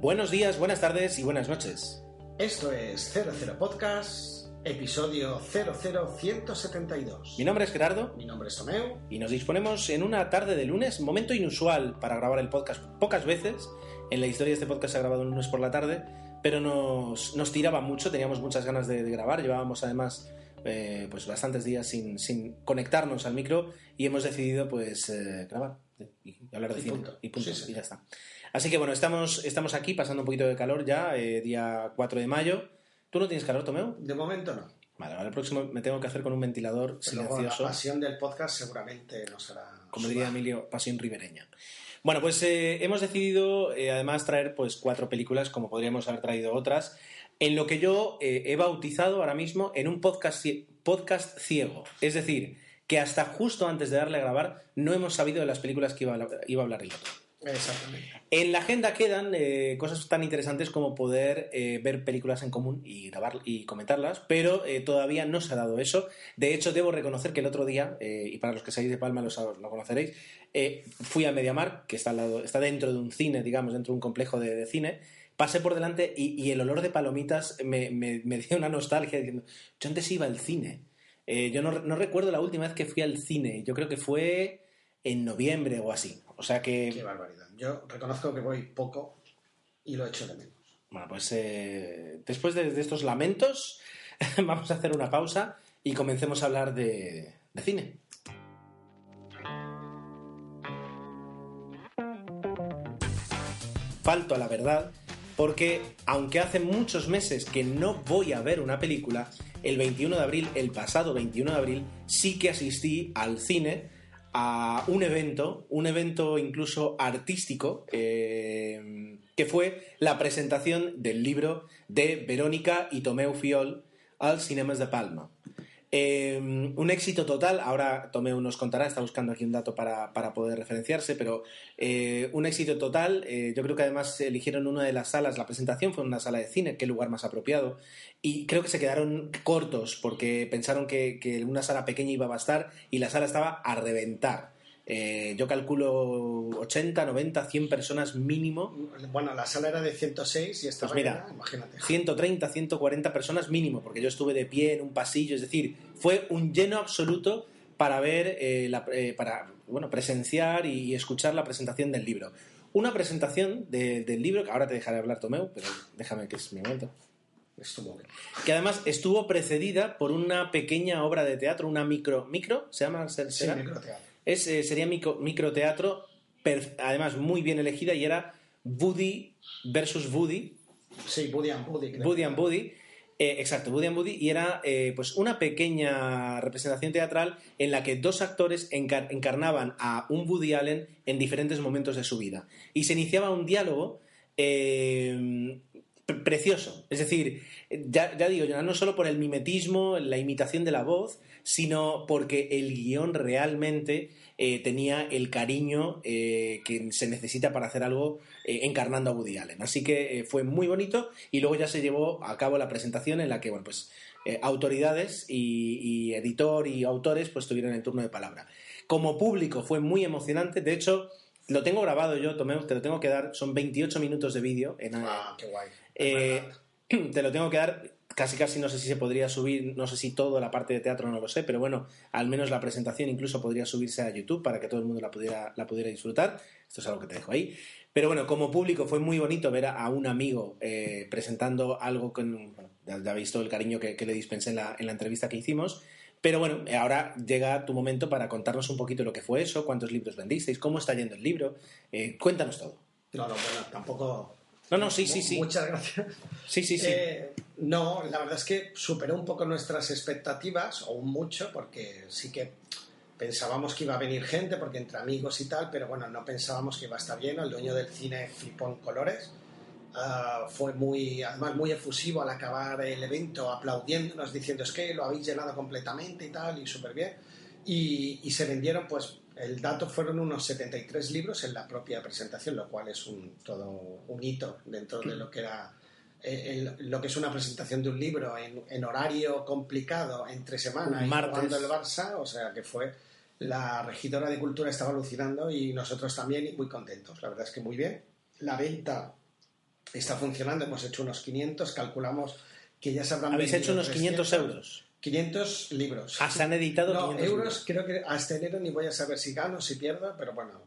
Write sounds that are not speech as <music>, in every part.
Buenos días, buenas tardes y buenas noches. Esto es 00 Podcast, episodio 00172. Mi nombre es Gerardo Mi nombre es Tomeu. y nos disponemos en una tarde de lunes, momento inusual para grabar el podcast pocas veces. En la historia de este podcast se ha grabado un lunes por la tarde, pero nos, nos tiraba mucho, teníamos muchas ganas de, de grabar, llevábamos además eh, pues bastantes días sin, sin conectarnos al micro y hemos decidido pues eh, grabar y hablar de Y cine punto. y punto, Sí, sí. y ya está. Así que bueno, estamos, estamos aquí pasando un poquito de calor ya, eh, día 4 de mayo. ¿Tú no tienes calor, Tomeo? De momento no. Vale, ahora el próximo me tengo que hacer con un ventilador Pero luego la silencioso, pasión del podcast seguramente no será. como diría Emilio, pasión ribereña. Bueno, pues eh, hemos decidido eh, además traer pues cuatro películas, como podríamos haber traído otras, en lo que yo eh, he bautizado ahora mismo en un podcast, podcast ciego. Es decir, que hasta justo antes de darle a grabar no hemos sabido de las películas que iba a, iba a hablar el otro. Exactamente. En la agenda quedan eh, cosas tan interesantes como poder eh, ver películas en común y grabar y comentarlas, pero eh, todavía no se ha dado eso. De hecho, debo reconocer que el otro día, y para los que seáis de Palma lo, sab- lo conoceréis, fui a Mediamar, que está, al lado, está dentro de un cine, digamos, dentro de un complejo de, de cine. Pasé por delante y, y el olor de palomitas me, me- me dio una nostalgia diciendo, yo antes iba al cine. Eh, yo no, no recuerdo la última vez que fui al cine, yo creo que fue en noviembre o así. O sea que... Qué barbaridad. Yo reconozco que voy poco y lo echo de menos. Bueno, pues eh, después de, de estos lamentos, <laughs> vamos a hacer una pausa y comencemos a hablar de, de cine. Falto a la verdad, porque aunque hace muchos meses que no voy a ver una película, el 21 de abril, el pasado 21 de abril, sí que asistí al cine a un evento, un evento incluso artístico, eh, que fue la presentación del libro de Verónica y Tomeu Fiol al Cinemas de Palma. Eh, un éxito total, ahora Tomeu nos contará, está buscando aquí un dato para, para poder referenciarse, pero eh, un éxito total, eh, yo creo que además eligieron una de las salas, la presentación fue en una sala de cine, qué lugar más apropiado, y creo que se quedaron cortos porque pensaron que, que una sala pequeña iba a bastar y la sala estaba a reventar. Eh, yo calculo 80, 90, 100 personas mínimo Bueno, la sala era de 106 y estaba Pues mira. llena, imagínate. 130, 140 personas mínimo, porque yo estuve de pie en un pasillo, es decir, fue un lleno absoluto para ver, eh, la- eh, para bueno, presenciar y escuchar la presentación del libro. Una presentación de- del libro, que ahora te dejaré hablar, Tomeu, pero déjame que es mi momento, Estuvo que además estuvo precedida por una pequeña obra de teatro, una micro, micro, ¿se llama? ¿Se- Sí, microteatro. Es, eh, sería micro, microteatro, per- además muy bien elegida, y era Woody versus Woody, Sí, Buddy and Buddy. creo. Buddy and Buddy. eh, exacto, Buddy and Buddy. Y era eh, pues una pequeña representación teatral en la que dos actores encar- encarnaban a un Woody Allen en diferentes momentos de su vida. Y se iniciaba un diálogo eh, precioso. Es decir, ya, ya digo, no solo por el mimetismo, la imitación de la voz, sino porque el guion realmente eh, tenía el cariño eh, que se necesita para hacer algo eh, encarnando a Woody Allen. Así que fue muy bonito y luego ya se llevó a cabo la presentación en la que, bueno, pues autoridades y, y editor y autores pues tuvieron el turno de palabra. Como público fue muy emocionante, de hecho lo tengo grabado yo, Tomeu, te lo tengo que dar, son 28 minutos de vídeo en, Ah, qué guay. Eh, <clears throat> te lo tengo que dar, casi casi no sé si se podría subir, no sé si toda la parte de teatro no lo sé, pero bueno, al menos la presentación incluso podría subirse a YouTube para que todo el mundo la pudiera, la pudiera disfrutar. Esto es algo que te dejo ahí. Pero bueno, como público fue muy bonito ver a, un amigo eh, presentando algo con... Ya, habéis visto el cariño que, le dispensé en la, en la entrevista que hicimos. Pero bueno, eh, ahora llega tu momento para contarnos un poquito lo que fue eso, cuántos libros vendisteis, cómo está yendo el libro. Cuéntanos todo. No, bueno, tampoco. No, no, sí, sí, sí. Muchas gracias. Sí, sí, sí. Eh, no, la verdad es que superó un poco nuestras expectativas, o mucho, porque sí que pensábamos que iba a venir gente, porque entre amigos y tal, pero bueno, no pensábamos que iba a estar lleno. El dueño del cine flipó en colores. Ah, fue muy, además muy efusivo al acabar el evento, aplaudiéndonos, diciendo es que lo habéis llenado completamente y tal, y súper bien. Y, y se vendieron, pues, el dato fueron unos 73 libros en la propia presentación, lo cual es un, todo un hito dentro de lo que era eh, el- lo que es una presentación de un libro en, en horario complicado entre semana Un y martes. jugando el Barça, o sea que fue la regidora de cultura estaba alucinando y nosotros también y muy contentos, la verdad es que muy bien. La venta está funcionando, hemos hecho unos 500, calculamos que ya se habrán Habéis hecho unos 500 euros. 500 libros. Ah, se han editado no, 500 euros libros. creo que hasta enero ni voy a saber si gano, si pierdo, pero bueno,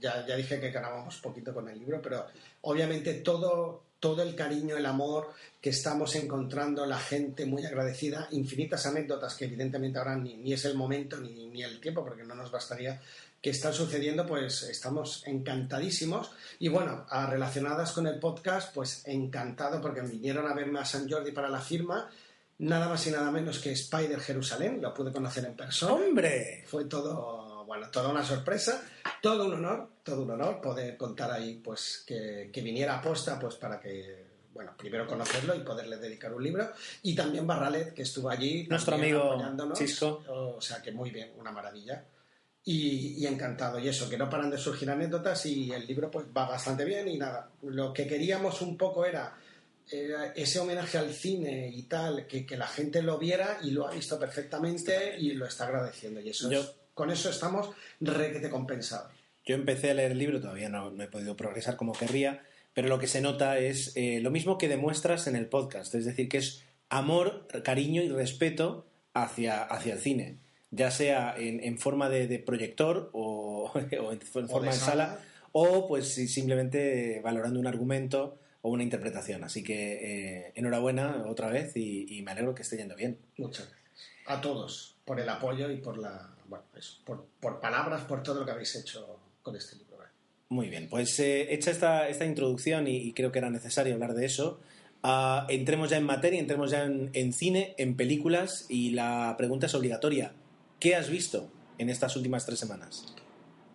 ya, ya dije que ganábamos poquito con el libro, pero obviamente todo, todo el cariño, el amor que estamos encontrando, la gente muy agradecida, infinitas anécdotas que evidentemente ahora ni, ni es el momento ni, ni el tiempo, porque no nos bastaría que están sucediendo, pues estamos encantadísimos. Y bueno, relacionadas con el podcast, pues encantado porque vinieron a verme a San Jordi para la firma, nada más y nada menos que Spider Jerusalén, lo pude conocer en persona. ¡Hombre! Fue todo, bueno, toda una sorpresa, todo un honor, todo un honor poder contar ahí, pues que, que viniera a posta, pues para que, bueno, primero conocerlo y poderle dedicar un libro. Y también Barralet, que estuvo allí. Nuestro amigo. Chisco. O sea que muy bien, una maravilla. Y, y encantado. Y eso, que no paran de surgir anécdotas y el libro pues va bastante bien y nada. Lo que queríamos un poco era era ese homenaje al cine y tal, que, que la gente lo viera y lo ha visto perfectamente y lo está agradeciendo. Y eso Yo- es- con eso estamos requete compensados. Yo empecé a leer el libro, todavía no, no he podido progresar como querría, pero lo que se nota es eh, lo mismo que demuestras en el podcast, es decir, que es amor, cariño y respeto hacia, hacia el cine, ya sea en, en forma de, de proyector o, <laughs> o en forma de de sala, o pues simplemente valorando un argumento o una interpretación. Así que eh, enhorabuena otra vez y, y me alegro que esté yendo bien. Muchas gracias. A todos por el apoyo y por la bueno, eso, por, por palabras, por todo lo que habéis hecho con este libro. Muy bien, pues eh, hecha esta, esta introducción y, y creo que era necesario hablar de eso, ah, entremos ya en materia, entremos ya en, en cine, en películas y la pregunta es obligatoria. ¿Qué has visto en estas últimas tres semanas?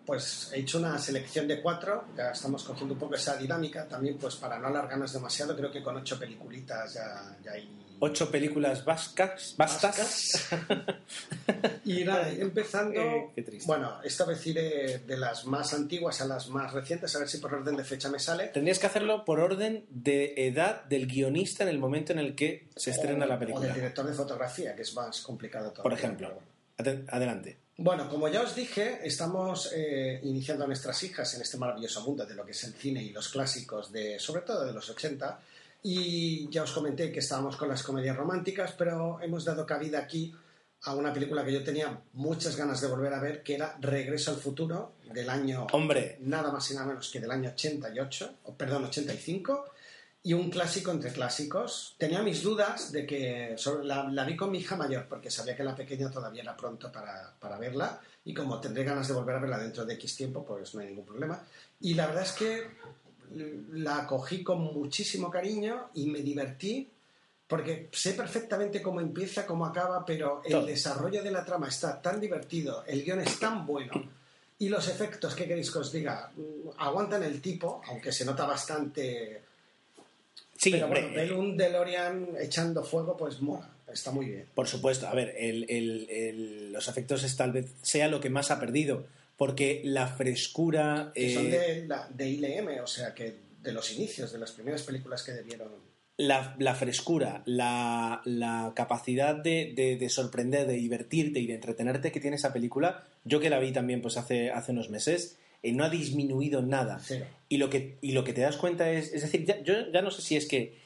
Pues he hecho una selección de cuatro, ya estamos cogiendo un poco esa dinámica también, pues para no alargarnos demasiado, creo que con ocho peliculitas ya, ya hay Ocho películas vascas, vastas. Y nada, <laughs> empezando. Eh, qué triste. Bueno, esta vez iré de las más antiguas a las más recientes, a ver si por orden de fecha me sale. Tendrías que hacerlo por orden de edad del guionista en el momento en el que se estrena O- la O película. del director de fotografía, que es más complicado todo. Por ejemplo. Adelante. Bueno, como ya os dije, estamos eh, iniciando a nuestras hijas en este maravilloso mundo de lo que es el cine y los clásicos, de, sobre todo de los 80. Y ya os comenté que estábamos con las comedias románticas, pero hemos dado cabida aquí a una película que yo tenía muchas ganas de volver a ver, que era Regreso al futuro, del año Hombre, nada más y nada menos que del año 88, o perdón, 85, y un clásico entre clásicos. Tenía mis dudas de que sobre- la, la vi con mi hija mayor, porque sabía que la pequeña todavía era pronto para, para verla, y como tendré ganas de volver a verla dentro de X tiempo, pues no hay ningún problema. Y la verdad es que la cogí con muchísimo cariño y me divertí. Porque sé perfectamente cómo empieza, cómo acaba, pero el Todo. desarrollo de la trama está tan divertido, el guion es tan bueno, y los efectos, ¿qué queréis que os diga? Mm, Aguantan el tipo, aunque se nota bastante. Sí, pero hombre, bueno, ver un DeLorean echando fuego, pues mola, está muy bien. Por supuesto, a ver, el- el- el- los efectos es tal vez sea lo que más ha perdido, porque la frescura... Que son eh, de, la, de ILM, o sea que de los inicios, de las primeras películas que debieron. la, la frescura, la, la capacidad de, de- de sorprender, de divertirte y de entretenerte que tiene esa película, yo que la vi también pues hace, hace unos meses, eh, no ha disminuido nada. Cero. Y lo que, y lo que te das cuenta es, es decir, ya- yo ya no sé si es que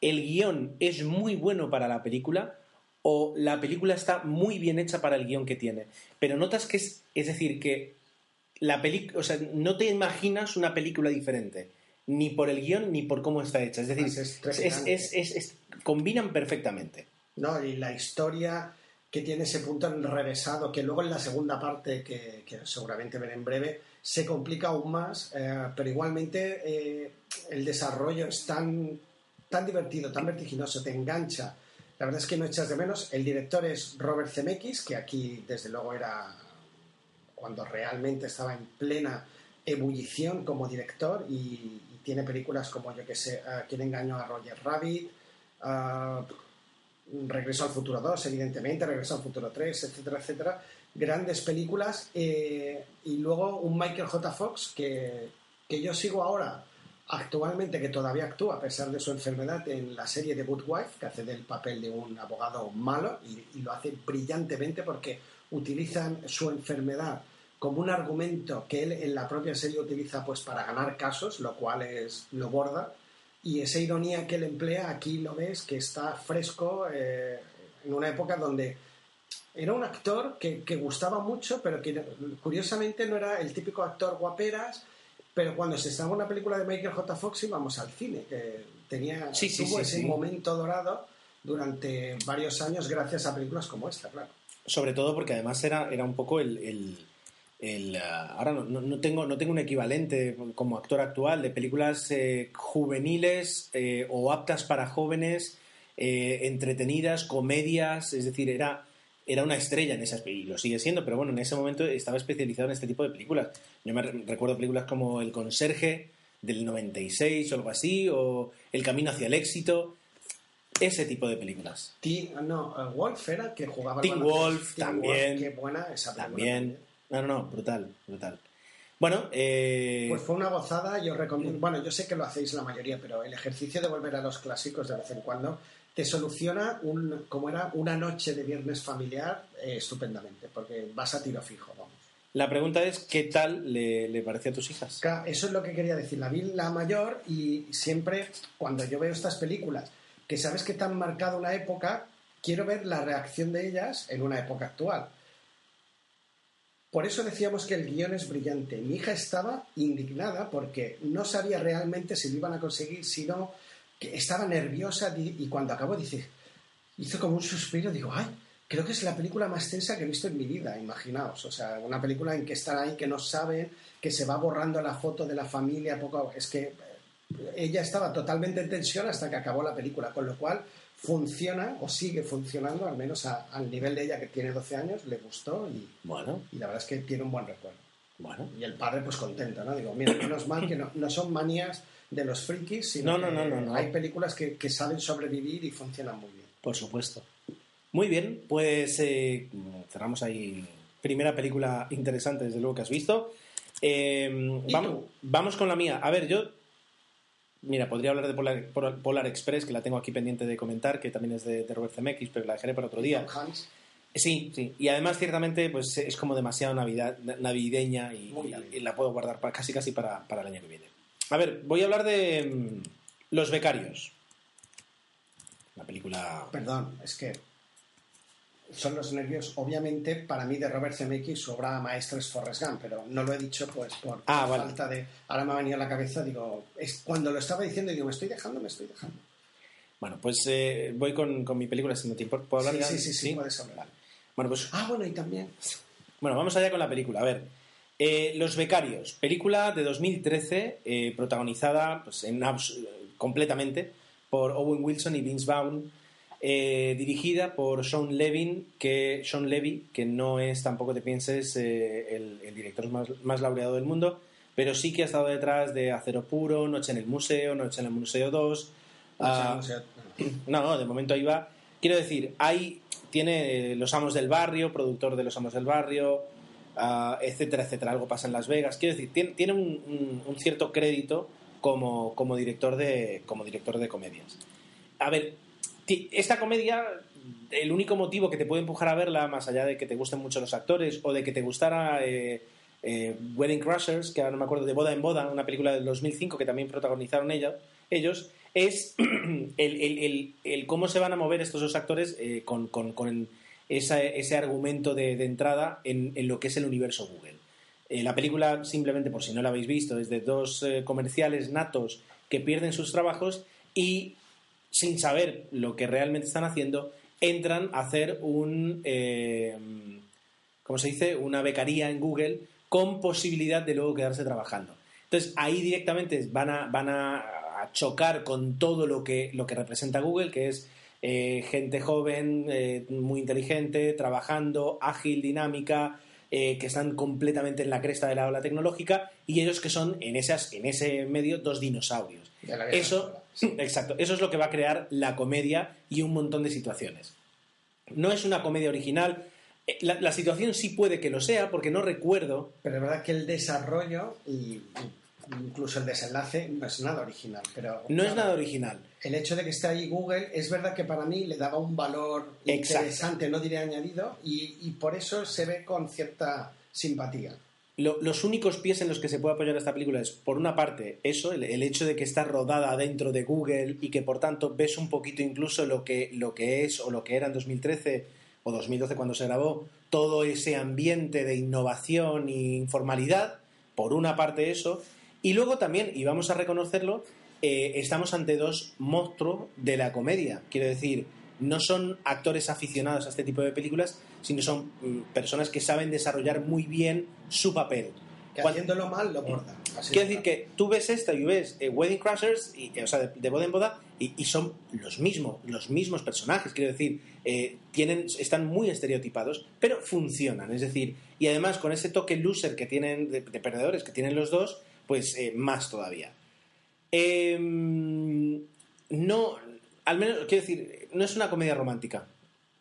el guion es muy bueno para la película o la película está muy bien hecha para el guion que tiene. Pero notas que es, es decir, que la película, o sea, no te imaginas una película diferente, ni por el guion ni por cómo está hecha. Es decir, Es es, combinan perfectamente. ¿no? Y la historia que tiene ese punto enrevesado, que luego en la segunda parte, que, que seguramente veré en breve, se complica aún más, eh, pero igualmente eh, el desarrollo es tan, tan divertido, tan vertiginoso, te engancha. La verdad es que no echas de menos. El director es Robert Zemeckis, que aquí desde luego era cuando realmente estaba en plena ebullición como director y, tiene películas como yo que sé, eh, Quién engañó a Roger Rabbit, ah, Regreso al Futuro 2, evidentemente, Regreso al Futuro 3, etcétera, etcétera. Grandes películas. eh, y luego un Michael J. Fox que, que yo sigo ahora, actualmente, que todavía actúa a pesar de su enfermedad en la serie The Good Wife, que hace del papel de un abogado malo y, y lo hace brillantemente porque utilizan su enfermedad como un argumento que él en la propia serie utiliza pues para ganar casos, lo cual es lo borda y esa ironía que él emplea aquí lo ves que está fresco eh, en una época donde era un actor que, que, gustaba mucho, pero que curiosamente no era el típico actor guaperas, pero cuando se estaba en una película de Michael J. Fox íbamos al cine, que tenía sí, sí, tuvo sí, ese momento dorado durante varios años gracias a películas como esta, claro. Sobre todo porque además era, era un poco el... el, el uh, ahora no, no, tengo, no tengo un equivalente como actor actual de películas eh, juveniles eh, o aptas para jóvenes, eh, entretenidas, comedias, es decir, era era una estrella en esas y lo sigue siendo, pero bueno, en ese momento estaba especializado en este tipo de películas. Yo me recuerdo películas como El Conserje del 96 o algo así, o El Camino hacia el éxito, ese tipo de películas. T no, uh, Wolf era que jugaba Teen Wolf Teen también. Wolf, qué buena esa película. También. No, no, no, brutal, brutal. Bueno, eh... pues fue una gozada. Yo recomiendo, bueno, yo sé que lo hacéis la mayoría, pero el ejercicio de volver a los clásicos de vez en cuando te soluciona un, como era una noche de viernes familiar eh, estupendamente, porque vas a tiro fijo, vamos. La pregunta es, ¿qué tal le, le parece a tus hijas? Eso es lo que quería decir. La vi la mayor y siempre, cuando yo veo estas películas, que sabes que te han marcado una época, quiero ver la reacción de ellas en una época actual. Por eso decíamos que el guion es brillante. Mi hija estaba indignada porque no sabía realmente si lo iban a conseguir, si no que estaba nerviosa y cuando acabó dice, hizo como un suspiro, digo, ay, creo que es la película más tensa que he visto en mi vida, imaginaos, o sea, una película en que están ahí, que no saben, que se va borrando la foto de la familia, poco, es que eh, ella estaba totalmente en tensión hasta que acabó la película, con lo cual funciona o sigue funcionando, al menos a, al nivel de ella que tiene 12 años, le gustó y, bueno. y la verdad es que tiene un buen recuerdo. Bueno. Y el padre pues contento, ¿no? Digo, mira, menos mal que no, no son manías de los frikis, sino no, no, no, no, hay películas que, que, saben sobrevivir y funcionan muy bien. Por supuesto. Muy bien, pues eh, cerramos ahí. Primera película interesante, desde luego, que has visto. Eh, vamos, vamos con la mía. A ver, yo. Mira, podría hablar de Polar, Polar, Express, que la tengo aquí pendiente de comentar, que también es de, de Robert Zemeckis, pero la dejaré para otro día. Hans. Sí, sí. Y además, ciertamente, pues es como demasiado navidad, navideña y, y, y la puedo guardar para, casi casi para, para el año que viene. A ver, voy a hablar de mm, Los Becarios. La película. Perdón, es que son los nervios. Obviamente, para mí, de Robert Zemeckis, su obra maestra es Forrest Gump, pero no lo he dicho pues por ah, vale. falta de. Ahora me ha venido a la cabeza, digo, es cuando lo estaba diciendo, digo, me estoy dejando, me estoy dejando. Bueno, pues eh, voy con, con, mi película, si no te importa. ¿Puedo hablar? Sí, sí, sí, sí, puedes hablar. Bueno, pues. Ah, bueno, y también. Bueno, vamos allá con la película. A ver. Eh, Los Becarios, película de 2013, eh, protagonizada pues, en, completamente por Owen Wilson y Vince Vaughn, eh, dirigida por Sean Levin, que Sean Levy, que no es tampoco te pienses el, el, director más, más, laureado del mundo, pero sí que ha estado detrás de Acero Puro, Noche en el Museo, Noche en el Museo 2. Uh, <clears throat> no, no, de momento ahí va. Quiero decir, hay, tiene Los Amos del Barrio, productor de Los Amos del Barrio, Uh, etcétera, etcétera. Algo pasa en Las Vegas. Quiero decir, tiene, tiene un, cierto crédito como, director de, como director de comedias. A ver, esta comedia, el único motivo que te puede empujar a verla, más allá de que te gusten mucho los actores o de que te gustara eh, eh, Wedding Crashers, que ahora no me acuerdo, de Boda en Boda, una película del 2005 que también protagonizaron ellos es <clears throat> el, el, el, cómo se van a mover estos dos actores eh, con, con, ese argumento de, entrada en, lo que es el universo Google. Eh, la película, simplemente por si no la habéis visto, es de dos eh, comerciales natos que pierden sus trabajos y, sin saber lo que realmente están haciendo, entran a hacer un. ¿Cómo se dice? Una becaría en Google con posibilidad de luego quedarse trabajando. Entonces, ahí directamente van a, van a, a chocar con todo lo que, lo que representa Google, que es eh, gente joven, eh, muy inteligente, trabajando, ágil, dinámica, eh, que están completamente en la cresta de la ola tecnológica y ellos que son en, esas, en ese medio dos dinosaurios. Eso, <laughs> exacto, eso es lo que va a crear la comedia y un montón de situaciones. No es una comedia original. La, la situación sí puede que lo sea, porque no recuerdo. Pero es verdad que el desarrollo y incluso el desenlace no es nada original. Pero, no claro, es nada original. El hecho de que esté ahí Google es verdad que para mí le daba un valor Exacto. interesante, no diré añadido, y, y, por eso se ve con cierta simpatía. lo- los únicos pies en los que se puede apoyar esta película es, por una parte, eso, el, el hecho de que está rodada dentro de Google y que por tanto ves un poquito incluso lo que, lo que es o lo que era en 2013 o 2012 cuando se grabó, todo ese ambiente de innovación e informalidad, por una parte eso, y luego también, y vamos a reconocerlo, eh, estamos ante dos monstruos de la comedia. Quiero decir, no son actores aficionados a este tipo de películas, sino son mm, personas que saben desarrollar muy bien su papel. Que Cuan- haciéndolo mal lo borda. Así Quiero de decir que tú ves esta y ves eh, Wedding Crashers, y, eh, o sea, de, de boda en boda, y, y son los mismos, los mismos personajes. Quiero decir, eh, tienen, están muy estereotipados, pero funcionan. Es decir, y además con ese toque loser que tienen, de, de perdedores que tienen los dos, pues eh, más todavía. Em, no, al menos, quiero decir, no es una comedia romántica.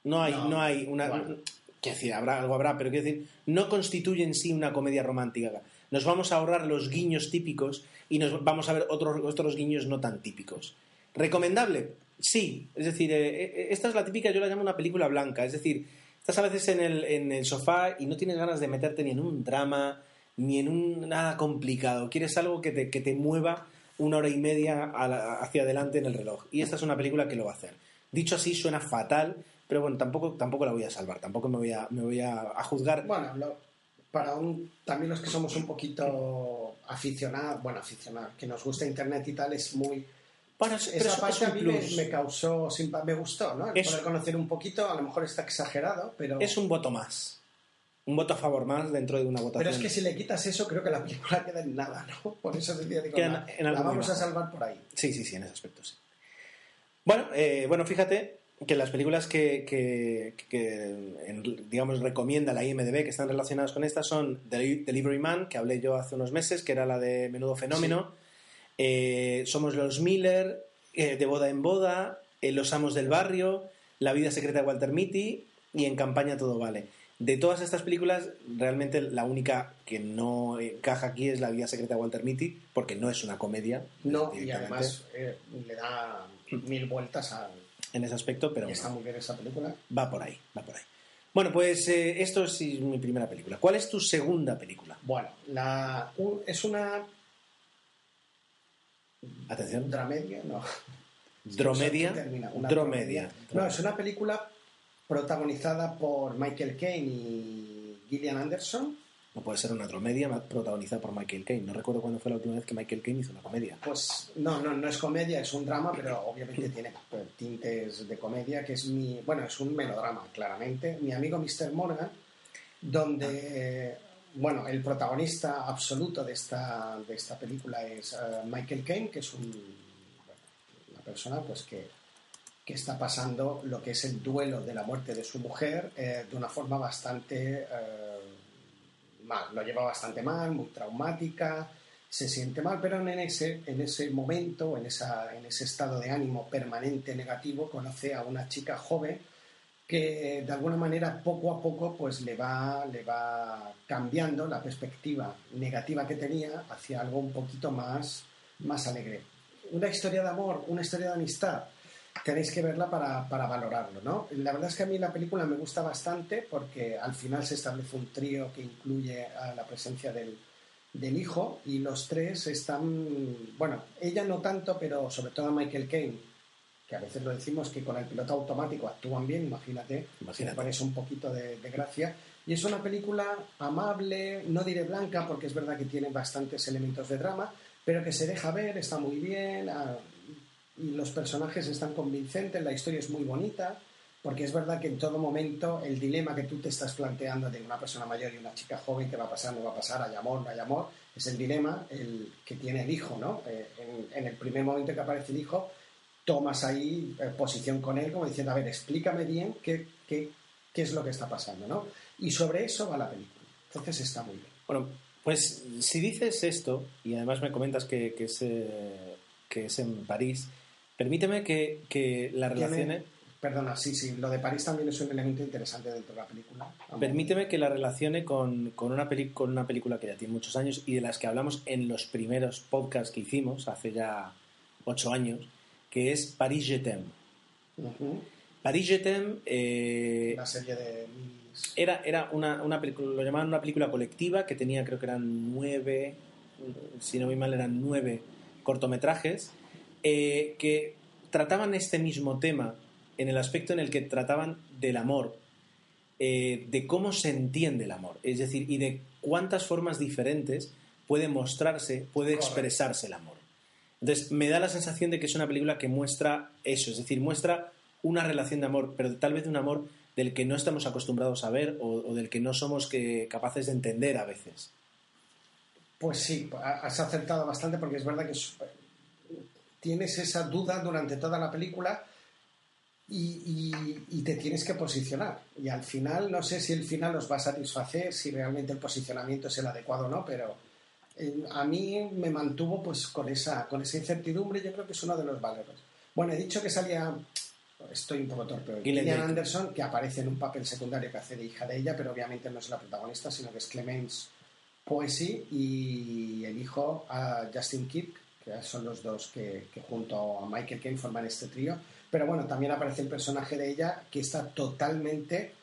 No hay, no, No. hay una. Bueno. Quiero decir, habrá, algo habrá, pero quiero decir, no constituye en sí una comedia romántica. Nos vamos a ahorrar los guiños típicos y nos vamos a ver otros, otros guiños no tan típicos. ¿Recomendable? Sí. Es decir, eh, eh, esta es la típica, yo la llamo una película blanca. Es decir, estás a veces en el, en el sofá y no tienes ganas de meterte ni en un drama, ni en un nada complicado. Quieres algo que te, que te mueva una hora y media la- hacia adelante en el reloj. Y esta es una película que lo va a hacer. Dicho así, suena fatal, pero bueno, tampoco, tampoco la voy a salvar, tampoco me voy a, me voy a, a juzgar. Bueno, lo- para un, también los que somos un poquito aficionados, bueno, aficionados, que nos gusta Internet y tal, es muy... Bueno, es- pero Esa es- parte es a mí me, plus. me causó, me gustó, ¿no? El Es- poder conocer un poquito, a lo mejor está exagerado, pero... Es un voto más. Un voto a favor más dentro de una votación. Pero es que si le quitas eso, creo que la película <laughs> queda en nada, ¿no? Por eso decía, digo, en- la, en vamos a salvar por ahí. Sí, sí, sí, en ese aspecto, sí. Bueno, eh, bueno fíjate que las películas que, que- que, en- digamos, recomienda la IMDB que están relacionadas con estas son Deli- Delivery Man, que hablé yo hace unos meses, que era la de Menudo Fenómeno, eh, Somos los Miller, eh, De Boda en Boda, eh, Los Amos del Barrio, La Vida Secreta de Walter Mitty y En Campaña Todo Vale. De todas estas películas, realmente la única que no encaja aquí es La Vida Secreta de Walter Mitty, porque no es una comedia. No, y además eh, le da mil vueltas a... en ese aspecto, pero y está muy bien esa película. va por ahí, va por ahí. Bueno, pues eh, esto es mi primera película. ¿Cuál es tu segunda película? Bueno, la, un- es una Atención. dramedia, no. Dromedia. Dromedia. No, es una película protagonizada por Michael Caine y Gillian Anderson. No puede ser una dromedia ma- protagonizada por Michael Caine. No recuerdo cuándo fue la última vez que Michael Caine hizo una comedia. Pues no, no, no es comedia, es un drama, pero obviamente tiene tintes de comedia, que es mi, bueno, es un melodrama, claramente. Mi amigo Mr. Morgan, donde, eh, bueno, el protagonista absoluto de esta, de esta película es eh, Michael Caine, que es un, una persona pues que, que está pasando lo que es el duelo de la muerte de su mujer eh, de una forma bastante eh, mal, lo lleva bastante mal, muy traumática, se siente mal, pero en ese, en ese momento, en, esa, en ese estado de ánimo permanente negativo, conoce a una chica joven que de alguna manera poco a poco pues le va, le va cambiando la perspectiva negativa que tenía hacia algo un poquito más, más alegre. Una historia de amor, una historia de amistad, tenéis que verla para, para valorarlo, ¿no? La verdad es que a mí la película me gusta bastante porque al final se establece un trío que incluye a la presencia del, del hijo y los tres están, bueno, ella no tanto, pero sobre todo Michael Caine, que a veces lo decimos que con el piloto automático actúan bien, imagínate, Imagínate. pones un poquito de, de gracia. Y es una película amable, no diré blanca, porque es verdad que tiene bastantes elementos de drama, pero que se deja ver, está muy bien, ah, los personajes están convincentes, la historia es muy bonita, porque es verdad que en todo momento el dilema que tú te estás planteando de una persona mayor y una chica joven, ¿qué va a pasar? ¿No va a pasar? ¿Hay amor? ¿No hay amor? Es el dilema el que tiene el hijo, ¿no? Eh, en, en el primer momento que aparece el hijo, tomas ahí eh, posición con él como diciendo, a ver, explícame bien qué, qué, qué es lo que está pasando, ¿no? Y sobre eso va la película. Entonces está muy bien. Bueno, pues si dices esto, y además me comentas que, que es, eh, que es en París, permíteme que, que la Tiene- relacione. Perdona, sí, sí, lo de París también es un elemento interesante dentro de la película. Vamos. Permíteme que la relacione con, con una peli- con una película que ya tiene muchos años y de las que hablamos en los primeros podcasts que hicimos hace ya ocho años, que es Paris Je t'aime. Ujú. Paris Je t'aime, eh, La serie de. Era, era una, una película, lo llamaban una película colectiva que tenía, creo que eran nueve, si no voy mal, eran nueve cortometrajes eh, que trataban este mismo tema en el aspecto en el que trataban del amor, eh, de cómo se entiende el amor, es decir, y de cuántas formas diferentes puede mostrarse, puede expresarse el amor. Entonces, me da la sensación de que es una película que muestra eso, es decir, muestra una relación de amor, pero tal vez de un amor del que no estamos acostumbrados a ver o, del que no somos que, capaces de entender a veces. Pues sí, has acertado bastante porque es verdad que tienes esa duda durante toda la película y, te tienes que posicionar. Y al final, no sé si el final os va a satisfacer, si realmente el posicionamiento es el adecuado o no, pero eh, a mí me mantuvo pues con esa, con esa incertidumbre, yo creo que es uno de los valores. Bueno, he dicho que salía, estoy un poco torpe Gillian Anderson, que aparece en un papel secundario que hace de hija de ella, pero obviamente no es la protagonista, sino que es Clemence Poesy y el hijo a Justin Kirk, son los dos que, junto a Michael Caine forman este trío. Pero bueno, también aparece el personaje de ella que está totalmente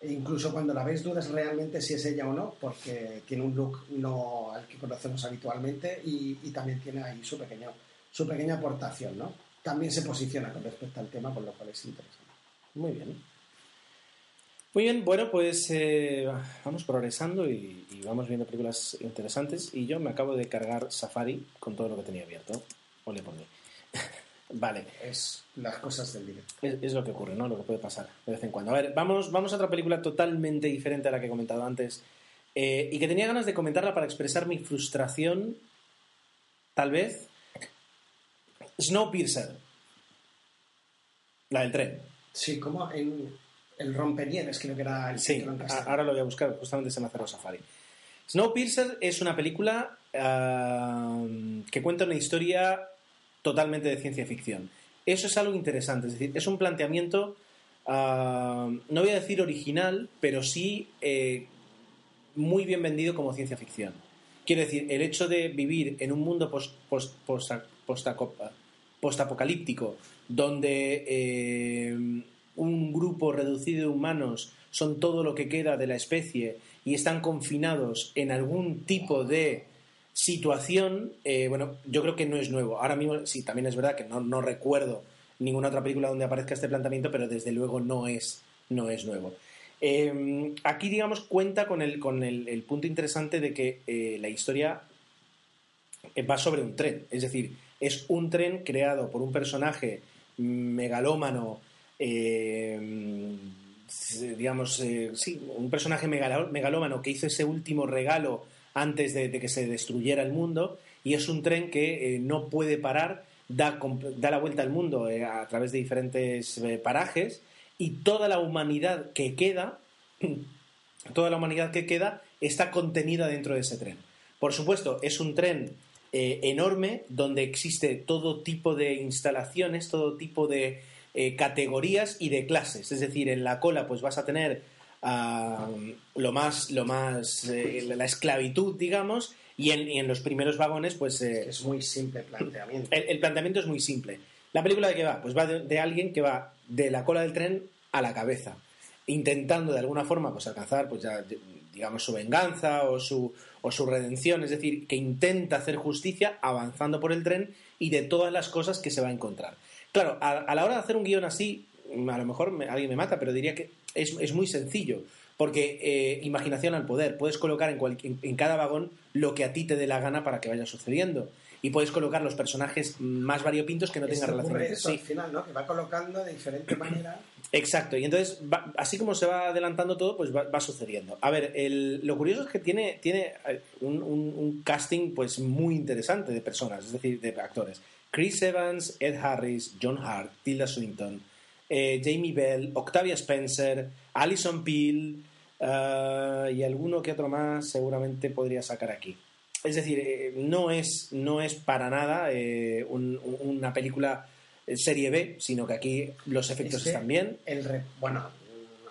e incluso cuando la ves dudas realmente si es ella o no, porque tiene un look no al que conocemos habitualmente y, también tiene ahí su, pequeño, su pequeña aportación, ¿no? También se posiciona con respecto al tema, con lo cual es interesante. Muy bien. Muy bien, bueno, pues eh, vamos progresando y, y, vamos viendo películas interesantes. Y yo me acabo de cargar Safari con todo lo que tenía abierto. Ole por mí. <laughs> Vale. Es las cosas del directo. Es, lo que ocurre, ¿no? Lo que puede pasar de vez en cuando. A ver, vamos, vamos a otra película totalmente diferente a la que he comentado antes. Eh, y que tenía ganas de comentarla para expresar mi frustración, tal vez. Snowpiercer. La del tren. Sí, como en el rompenieves creo que era el Sí, ahora lo voy a buscar, justamente se me cerrado Safari. Snowpiercer es una película ah, que cuenta una historia totalmente de ciencia ficción. Eso es algo interesante, es decir, es un planteamiento, ah, no voy a decir original, pero sí eh, muy bien vendido como ciencia ficción. Quiero decir, el hecho de vivir en un mundo post, post, postapocalíptico, donde eh, un grupo reducido de humanos son todo lo que queda de la especie y están confinados en algún tipo de situación, eh, bueno, yo creo que no es nuevo. Ahora mismo, sí, también es verdad que no, no, recuerdo ninguna otra película donde aparezca este planteamiento, pero desde luego no es, no es nuevo. Em, aquí, digamos, cuenta con el, con el, punto interesante de que eh, la historia va sobre un tren. Es decir, es un tren creado por un personaje megalómano, em, digamos, eh, sí, un personaje megalómano que hizo ese último regalo antes de, que se destruyera el mundo y es un tren que eh, no puede parar, da, da, la vuelta al mundo eh, a través de diferentes eh, parajes y toda la humanidad que queda, <clears throat> toda la humanidad que queda está contenida dentro de ese tren. Por supuesto, es un tren enorme donde existe todo tipo de instalaciones, todo tipo de categorías y de clases. Es decir, en la cola pues vas a tener lo más, lo más eh, la esclavitud, digamos, y en, los primeros vagones, pues... Eh, es muy simple planteamiento. El, planteamiento es muy simple. ¿La película de qué va? Pues va de, alguien que va de la cola del tren a la cabeza, intentando de alguna forma pues alcanzar, pues ya, digamos, su venganza o su, o su redención, es decir, que intenta hacer justicia avanzando por el tren y de todas las cosas que se va a encontrar. Claro, a, la hora de hacer un guion así, a lo mejor alguien me mata, pero diría que es, muy sencillo. Porque eh, imaginación al poder. Puedes colocar en, en, cada vagón lo que a ti te dé la gana para que vaya sucediendo. Y puedes colocar los personajes más variopintos que no tengan relación entre sí. al final, ¿no? Que va colocando de diferente manera. <clears throat> Exacto. Y entonces, así como se va adelantando todo, pues va, sucediendo. A ver, lo curioso es que tiene, tiene eh, un, un, casting pues muy interesante de personas, es decir, de actores. Chris Evans, Ed Harris, John Hart, Tilda Swinton, eh, Jamie Bell, Octavia Spencer, Alison Peel eh, y alguno que otro más seguramente podría sacar aquí. Es decir, eh, no, es, no es para nada una película serie B, sino que aquí los efectos están bien. El bueno,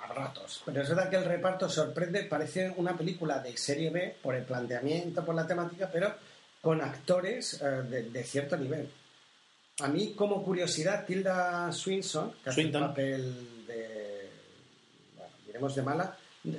a ratos. Pero es verdad que el reparto sorprende, parece una película de serie B por el planteamiento, por la temática, pero con actores de, cierto nivel. A mí, como curiosidad, Tilda Swinson, que hace el papel de. Bueno, diremos de mala,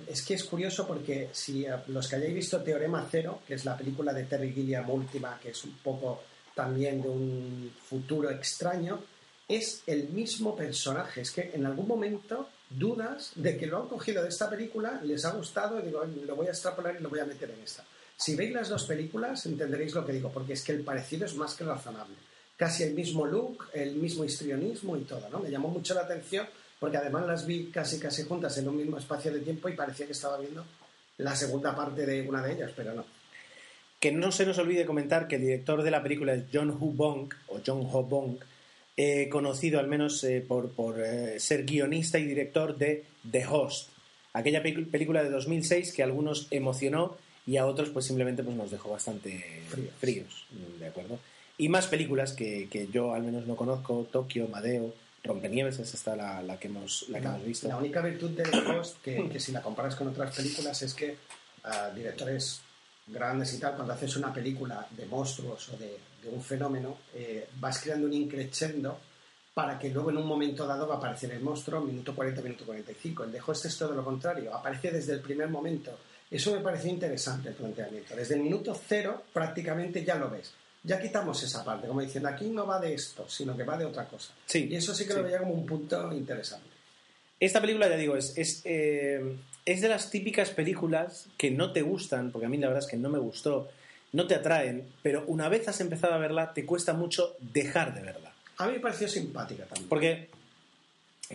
Es que es curioso porque si los que hayáis visto Teorema Cero, que es la película de Terry Gilliam última, que es un poco también de un futuro extraño, es el mismo personaje. Es que en algún momento dudas de que lo han cogido de esta película, les ha gustado y digo, lo voy a extrapolar y lo voy a meter en esta. Si veis las dos películas entenderéis lo que digo, porque es que el parecido es más que razonable. Casi el mismo look, el mismo histrionismo y todo, ¿no? Me llamó mucho la atención porque además las vi casi casi juntas en un mismo espacio de tiempo y parecía que estaba viendo la segunda parte de una de ellas, pero no. Que no se nos olvide comentar que el director de la película es John Hu Bong, o John Ho Bong, eh, conocido al menos eh, por, por eh, ser guionista y director de The Host, aquella película de 2006 que a algunos emocionó y a otros pues simplemente pues, nos dejó bastante fríos. ¿de acuerdo? Y más películas que, que yo al menos no conozco, Tokio, Madeo, Rompenieves es esta la, la que hemos, la que hemos visto. La única virtud de The Host, que, que, si la comparas con otras películas, es que uh, directores grandes y tal, cuando haces una película de monstruos o de, de un fenómeno, eh, vas creando un increchendo para que luego en un momento dado va a aparecer el monstruo, minuto 40, minuto 45. El de Host es todo lo contrario, aparece desde el primer momento. Eso me pareció interesante el planteamiento. Desde el minuto cero prácticamente ya lo ves ya quitamos esa parte, como diciendo, aquí no va de esto, sino que va de otra cosa. Sí, y eso sí que lo veía como un punto interesante. Esta película, ya digo, es, es, eh, es, de las típicas películas que no te gustan, porque a mí la verdad es que no me gustó, no te atraen, pero una vez has empezado a verla, te cuesta mucho dejar de verla. A mí me pareció simpática también. Porque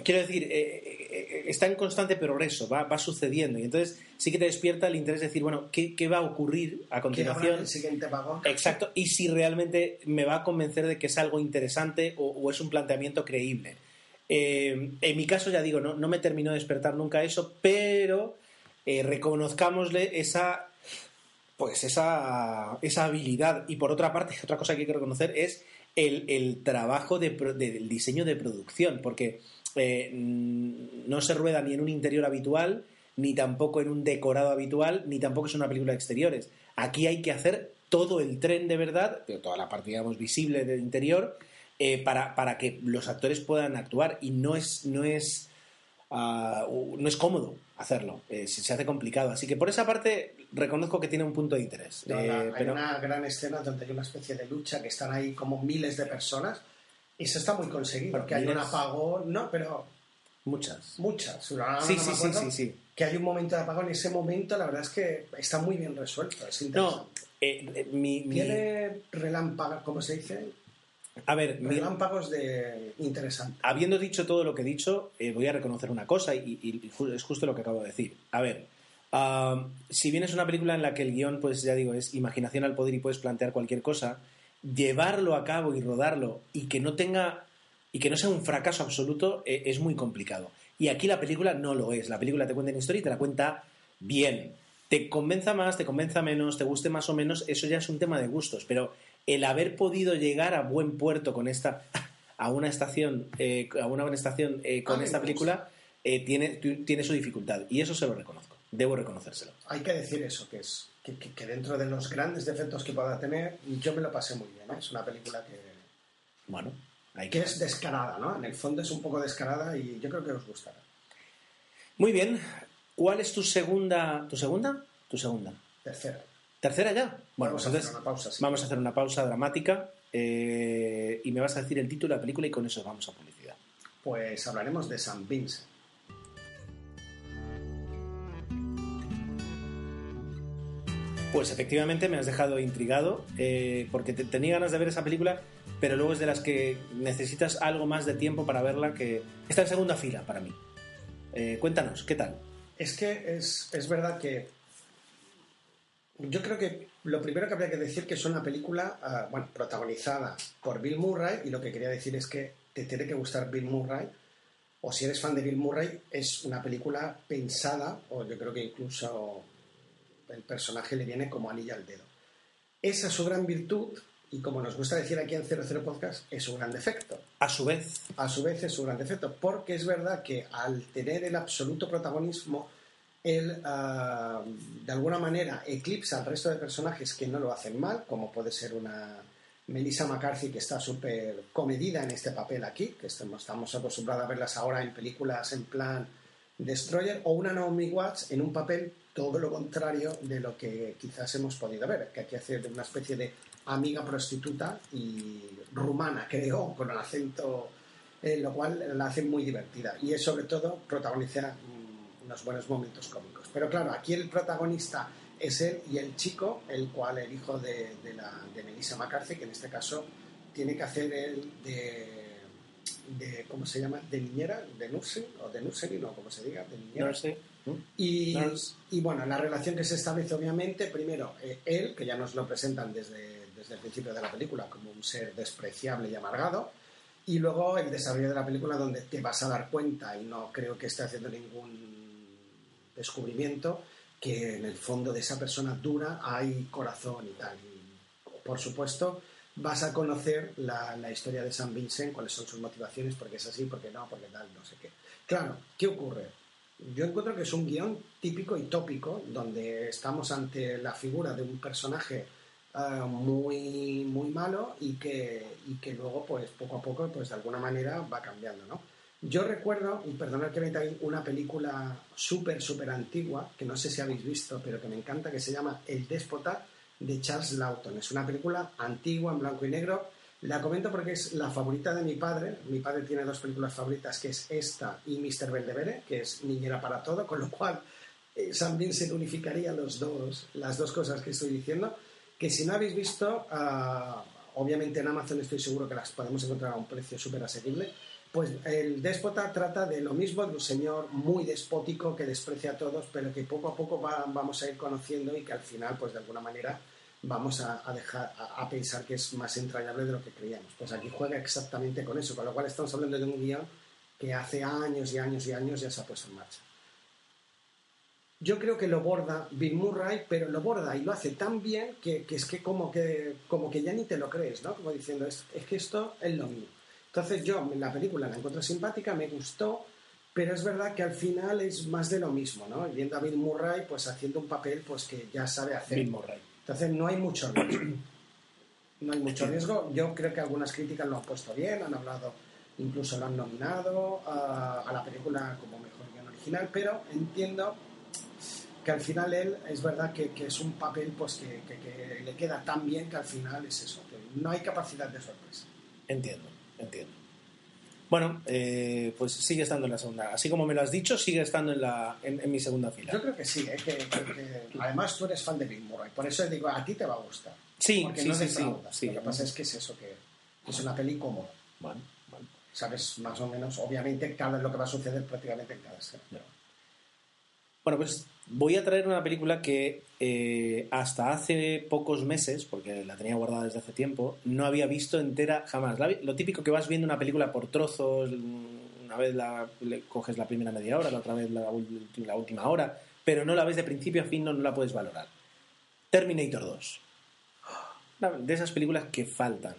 quiero decir, eh, eh, está en constante progreso, va, va, sucediendo. Y entonces sí que te despierta el interés de decir, bueno, ¿qué, qué va a ocurrir a continuación? el siguiente vagón? Exacto. Y si realmente me va a convencer de que es algo interesante o, o es un planteamiento creíble. Eh, en mi caso, ya digo, no, no, me terminó de despertar nunca eso, pero eh, reconozcámosle esa. Pues esa, esa habilidad. Y por otra parte, <laughs> otra cosa que hay que reconocer es el, el trabajo de, de, del diseño de producción, porque eh, no se rueda ni en un interior habitual, ni tampoco en un decorado habitual, ni tampoco es una película de exteriores. Aquí hay que hacer todo el tren de verdad, toda la parte, digamos, visible del interior, eh, para, para, que los actores puedan actuar. Y no es, no es, uh, no es cómodo hacerlo, eh, se, se, hace complicado. Así que por esa parte reconozco que tiene un punto de interés. No, pero... Hay una gran escena donde hay una especie de lucha que están ahí como miles de personas eso está muy conseguido, porque hay un apagón, no, pero... Muchas. Muchas. No, sí, sí, sí, sí, sí, Que hay un momento de apagón. En ese momento, la verdad es que está muy bien resuelto. Es interesante. No, eh, mi, Tiene mi... relámpagos, ¿cómo se dice? A ver, relámpagos de interesante. Habiendo dicho todo lo que he dicho, eh, voy a reconocer una cosa y, y, y, es justo lo que acabo de decir. A ver, uh, si bien es una película en la que el guion, pues ya digo, es imaginación al poder y puedes plantear cualquier cosa, llevarlo a cabo y rodarlo y que no tenga y que no sea un fracaso absoluto eh, es muy complicado. Y aquí la película no lo es. La película te cuenta una historia y te la cuenta bien. Te convenza más, te convenza menos, te guste más o menos, eso ya es un tema de gustos. Pero el haber podido llegar a buen puerto con esta <laughs> a una estación eh, a una buena estación eh, con esta película eh, tiene, tiene su dificultad y eso se lo reconozco. Debo reconocérselo. Hay que decir eso, que es que, que, que, dentro de los grandes defectos que pueda tener, yo me lo pasé muy bien. ¿eh? Es una película que. Bueno, hay que. es descarada, ¿no? En el fondo es un poco descarada y yo creo que os gustará. Muy bien. ¿Cuál es tu segunda. ¿Tu segunda? Tu segunda. Tercera. ¿Tercera ya? Bueno, vamos entonces a hacer una pausa. Sí. Vamos a hacer una pausa dramática eh, y me vas a decir el título de la película y con eso vamos a publicidad. Pues hablaremos de San Vincent. Pues efectivamente me has dejado intrigado eh, porque te, tenía ganas de ver esa película, pero luego es de las que necesitas algo más de tiempo para verla que está en segunda fila para mí. Eh, cuéntanos, ¿qué tal? Es que es, es, verdad que yo creo que lo primero que habría que decir que es una película, uh, bueno, protagonizada por Bill Murray y lo que quería decir es que te tiene que gustar Bill Murray o si eres fan de Bill Murray es una película pensada o yo creo que incluso el personaje le viene como anilla al dedo. Esa es su gran virtud y como nos gusta decir aquí en 00 Podcast, es su gran defecto. A su vez. A su vez es su gran defecto, porque es verdad que al tener el absoluto protagonismo, él uh, de alguna manera eclipsa al resto de personajes que no lo hacen mal, como puede ser una Melissa McCarthy que está súper comedida en este papel aquí, que estamos, estamos acostumbrados a verlas ahora en películas en plan Destroyer o una Naomi Watts en un papel todo lo contrario de lo que quizás hemos podido ver, que aquí hace una especie de amiga prostituta y rumana, creo, con el acento, eh, lo cual la hace muy divertida y es sobre todo protagoniza mm, unos buenos momentos cómicos. Pero claro, aquí el protagonista es él y el chico, el cual el hijo de, de, la, de Melissa McCarthy, que en este caso tiene que hacer el de, de ¿cómo se llama? De niñera, de nursing, o de nursery, no, como se diga, de niñera. Y, y, bueno, la relación que se establece, obviamente, primero, eh, él, que ya nos lo presentan desde, desde el principio de la película como un ser despreciable y amargado, y luego el desarrollo de la película donde te vas a dar cuenta, y no creo que esté haciendo ningún descubrimiento, que en el fondo de esa persona dura hay corazón y tal. Y, por supuesto, vas a conocer la, la, historia de San Vincent, cuáles son sus motivaciones, porque es así, porque no, porque tal, no sé qué. Claro, ¿qué ocurre? Yo encuentro que es un guion típico y tópico, donde estamos ante la figura de un personaje uh, muy, muy malo y que, y que luego, pues poco a poco, pues de alguna manera va cambiando, ¿no? Yo recuerdo, y perdonad que me una película súper, súper antigua, que no sé si habéis visto, pero que me encanta, que se llama El Déspota de Charles Lawton. Es una película antigua, en blanco y negro. La comento porque es la favorita de mi padre. Mi padre tiene dos películas favoritas, que es esta y Mr. Beldevere, que es Niñera para todo, con lo cual eh, San Vincent unificaría los dos, las dos cosas que estoy diciendo. Que si no habéis visto, uh, obviamente en Amazon estoy seguro que las podemos encontrar a un precio súper asequible pues el déspota trata de lo mismo, de un señor muy despótico que desprecia a todos, pero que poco a poco va, vamos a ir conociendo y que al final, pues de alguna manera, vamos a, a dejar a, pensar que es más entrañable de lo que creíamos. Pues aquí juega exactamente con eso, con lo cual estamos hablando de un guion que hace años y años y años ya se ha puesto en marcha. Yo creo que lo borda Bill Murray, pero lo borda y lo hace tan bien que, que es que como, que como que ya ni te lo crees, ¿no? Como diciendo, es, es que esto es lo mío. Entonces yo la película la encuentro simpática, me gustó, pero es verdad que al final es más de lo mismo, ¿no? Viendo a Bill Murray pues haciendo un papel pues que ya sabe hacer. Bill Murray. Entonces no hay mucho riesgo. <clears throat> No hay mucho riesgo. Yo creo que algunas críticas lo han puesto bien, han hablado, incluso lo han nominado a, a la película como mejor guion original, pero entiendo que al final él es verdad que, es un papel pues que, que, que, le queda tan bien que al final es eso, que no hay capacidad de sorpresa. Entiendo. Entiendo. Bueno, eh, pues sigue estando en la segunda. Así como me lo has dicho, sigue estando en, la, en, mi segunda fila. Yo creo que sí, ¿eh? que, además tú eres fan de Bill Murray, por eso digo, a ti te va a gustar. Sí, porque sí, no sí, sí, sí, Lo que pasa es que es eso, que es una peli cómoda. Bueno, bueno. Sabes más o menos, obviamente, cada lo que va a suceder prácticamente en cada escena. Bueno, pues voy a traer una película que eh, hasta hace pocos meses, porque la tenía guardada desde hace tiempo, no había visto entera jamás. lo típico que vas viendo una película por trozos, una vez coges la primera media hora, la otra vez la, la, última hora, pero no la ves de principio a fin, no, no la puedes valorar. Terminator 2. De esas películas que faltan.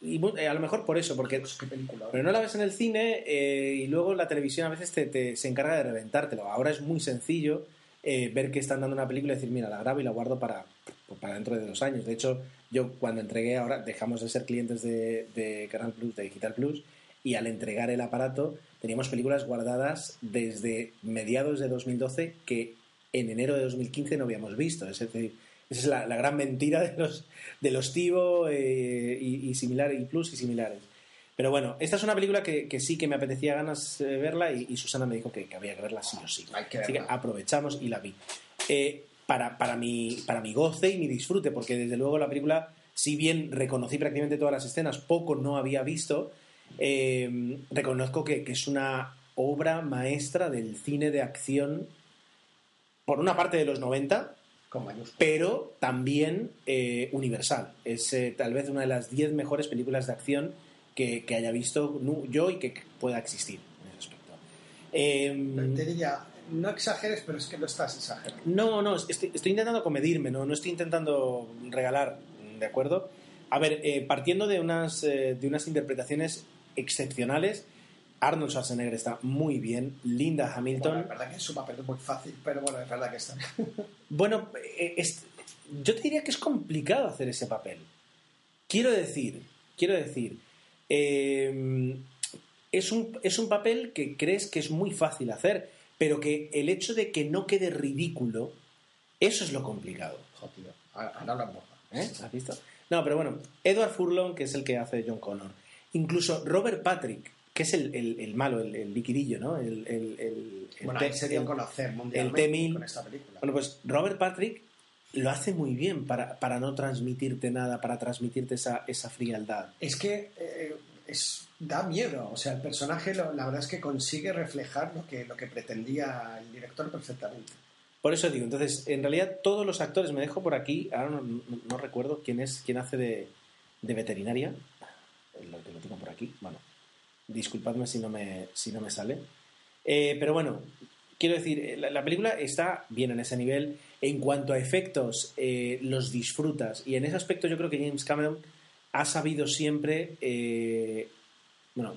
Y eh, a lo mejor por eso, porque pero no la ves en el cine eh, y luego la televisión a veces te, te, se encarga de reventártelo. Ahora es muy sencillo eh, ver que están dando una película y decir, mira, la grabo y la guardo para, para dentro de dos años. De hecho, yo cuando entregué ahora, dejamos de ser clientes de, de Canal Plus, de Digital Plus, y al entregar el aparato teníamos películas guardadas desde mediados de 2012 que en enero de 2015 no habíamos visto. Es decir, esa es la, la gran mentira de los, de los TiVo eh, y, y similares, y Plus y similares. Pero bueno, esta es una película que, que sí que me apetecía ganas de verla y, y Susana me dijo que, que, había que verla sí o sí. Que Así que aprovechamos y la vi. Eh, para, para, mi, para mi goce y mi disfrute, porque desde luego la película, si bien reconocí prácticamente todas las escenas, poco no había visto, eh, reconozco que, que es una obra maestra del cine de acción, por una parte de los 90, pero también eh, universal. Es eh, tal vez una de las 10 mejores películas de acción que, que haya visto yo y que pueda existir en ese aspecto. Eh, Te diría, no exageres, pero es que lo estás exagerando. No, no, estoy, estoy intentando comedirme, ¿no? no estoy intentando regalar, ¿de acuerdo? A ver, eh, partiendo de unas, eh, de unas interpretaciones excepcionales, Arnold Schwarzenegger está muy bien, Linda Hamilton. Bueno, es verdad que es su papel muy fácil, pero bueno, es verdad que está. <laughs> bueno, eh, es, yo te diría que es complicado hacer ese papel. Quiero decir, quiero decir, eh, es, un, es un papel que crees que es muy fácil hacer, pero que el hecho de que no quede ridículo, eso es lo complicado. Joder, ahora lo aborda. ¿Eh? ¿Has visto? No, pero bueno, Edward Furlong, que es el que hace John Connor. Incluso Robert Patrick, que es el, el, el malo, el, el liquidillo, ¿no? El, el, Bueno, ahí se dio a el- conocer mundialmente T-1000. con esta película. Bueno, pues Robert Patrick lo hace muy bien para, para no transmitirte nada, para transmitirte esa, esa frialdad. Es que eh, es, da miedo. O sea, el personaje, lo- la verdad es que consigue reflejar lo que, lo que pretendía el director perfectamente. Por eso digo, entonces, en realidad todos los actores, me dejo por aquí, ahora no, no- no recuerdo quién es, quién hace de, de veterinaria, lo que lo tengo por aquí, bueno, disculpadme si no me, si no me sale. Eh, pero bueno, quiero decir, eh, la, la película está bien en ese nivel. En cuanto a efectos, eh, los disfrutas. Y en ese aspecto yo creo que James Cameron ha sabido siempre... eh, bueno,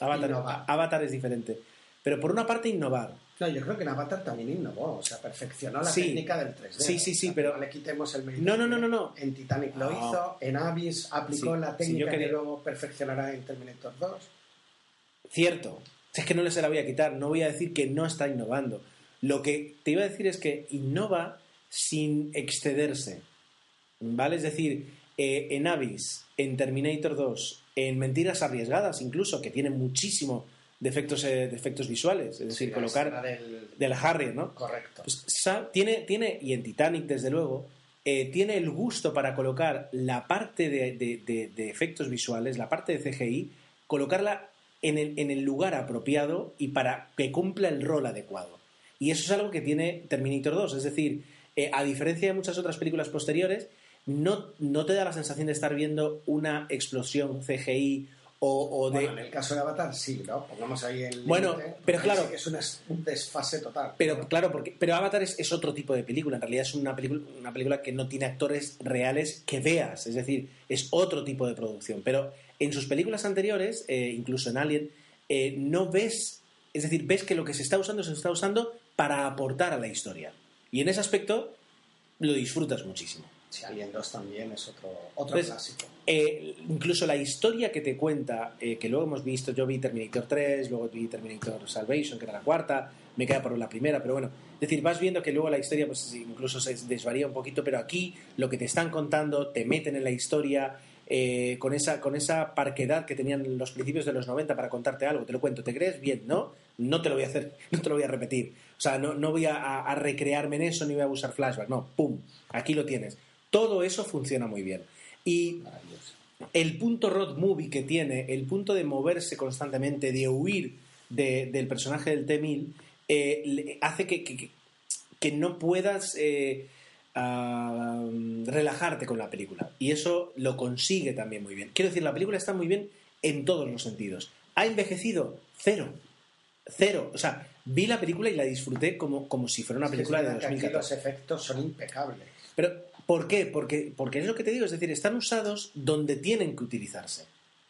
Avatar, es diferente. Pero por una parte innovar. No, yo creo que en Avatar también innovó, o sea, perfeccionó la Sí. técnica del 3D. Sí, sí, O sí, sea, pero- No le quitemos el mérito. No, no, no, no, no. En Titanic lo hizo, en Abyss aplicó Sí, la sí, técnica quería- que luego perfeccionará en Terminator 2. Cierto. Es que no le se la voy a quitar. No voy a decir que no está innovando. Lo que te iba a decir es que innova sin excederse. ¿Vale? Es decir, eh, en Abyss, en Terminator 2, en Mentiras Arriesgadas, incluso, que tiene muchísimo de efectos, eh, de efectos visuales. Es decir, colocar del... del Harrier, ¿no? Correcto. Pues, tiene, tiene, y en Titanic, desde luego, eh, tiene el gusto para colocar la parte de- de- de efectos visuales, la parte de CGI, colocarla en el, en el lugar apropiado y para que cumpla el rol adecuado. Y eso es algo que tiene Terminator 2. Es decir, eh, a diferencia de muchas otras películas posteriores, no, no te da la sensación de estar viendo una explosión CGI o, o de... Bueno, en el caso de Avatar sí, ¿no? Pongamos ahí el Bueno, pero claro. sí que es un, es- un desfase total. Pero claro, porque pero Avatar es, es otro tipo de película. En realidad es una película, una película que no tiene actores reales que veas. Es decir, es otro tipo de producción. Pero en sus películas anteriores, eh, incluso en Alien, eh, no ves. Es decir, ves que lo que se está usando se está usando para aportar a la historia. Y en ese aspecto lo disfrutas muchísimo. Si Alien 2 también es otro, otro clásico. Eh, incluso la historia que te cuenta, eh, que luego hemos visto, yo vi Terminator 3, luego vi Terminator Salvation, que era la cuarta, me queda por la primera, pero bueno, es decir, vas viendo que luego la historia pues incluso se desvaría un poquito, pero aquí lo que te están contando, te meten en la historia eh, con, esa, con esa parquedad que tenían los principios de los 90 para contarte algo, te lo cuento, ¿te crees? Bien, ¿no? No te lo voy a hacer, <laughs> no te lo voy a repetir. O sea, no, no voy a, recrearme en eso ni voy a usar flashback, no, ¡pum! Aquí lo tienes. Todo eso funciona muy bien. Y el punto road movie que tiene, el punto de moverse constantemente, de huir de- del personaje del T-1000, eh, hace que- que no puedas eh, ah, relajarte con la película. Y eso lo consigue también muy bien. Quiero decir, la película está muy bien en todos los sentidos. ¿Ha envejecido? Cero. Cero. O sea, vi la película y la disfruté como, como si fuera una película es de que aquí 2014. los efectos son impecables. Pero, ¿por qué? Porque, porque es lo que te digo, es decir, están usados donde tienen que utilizarse.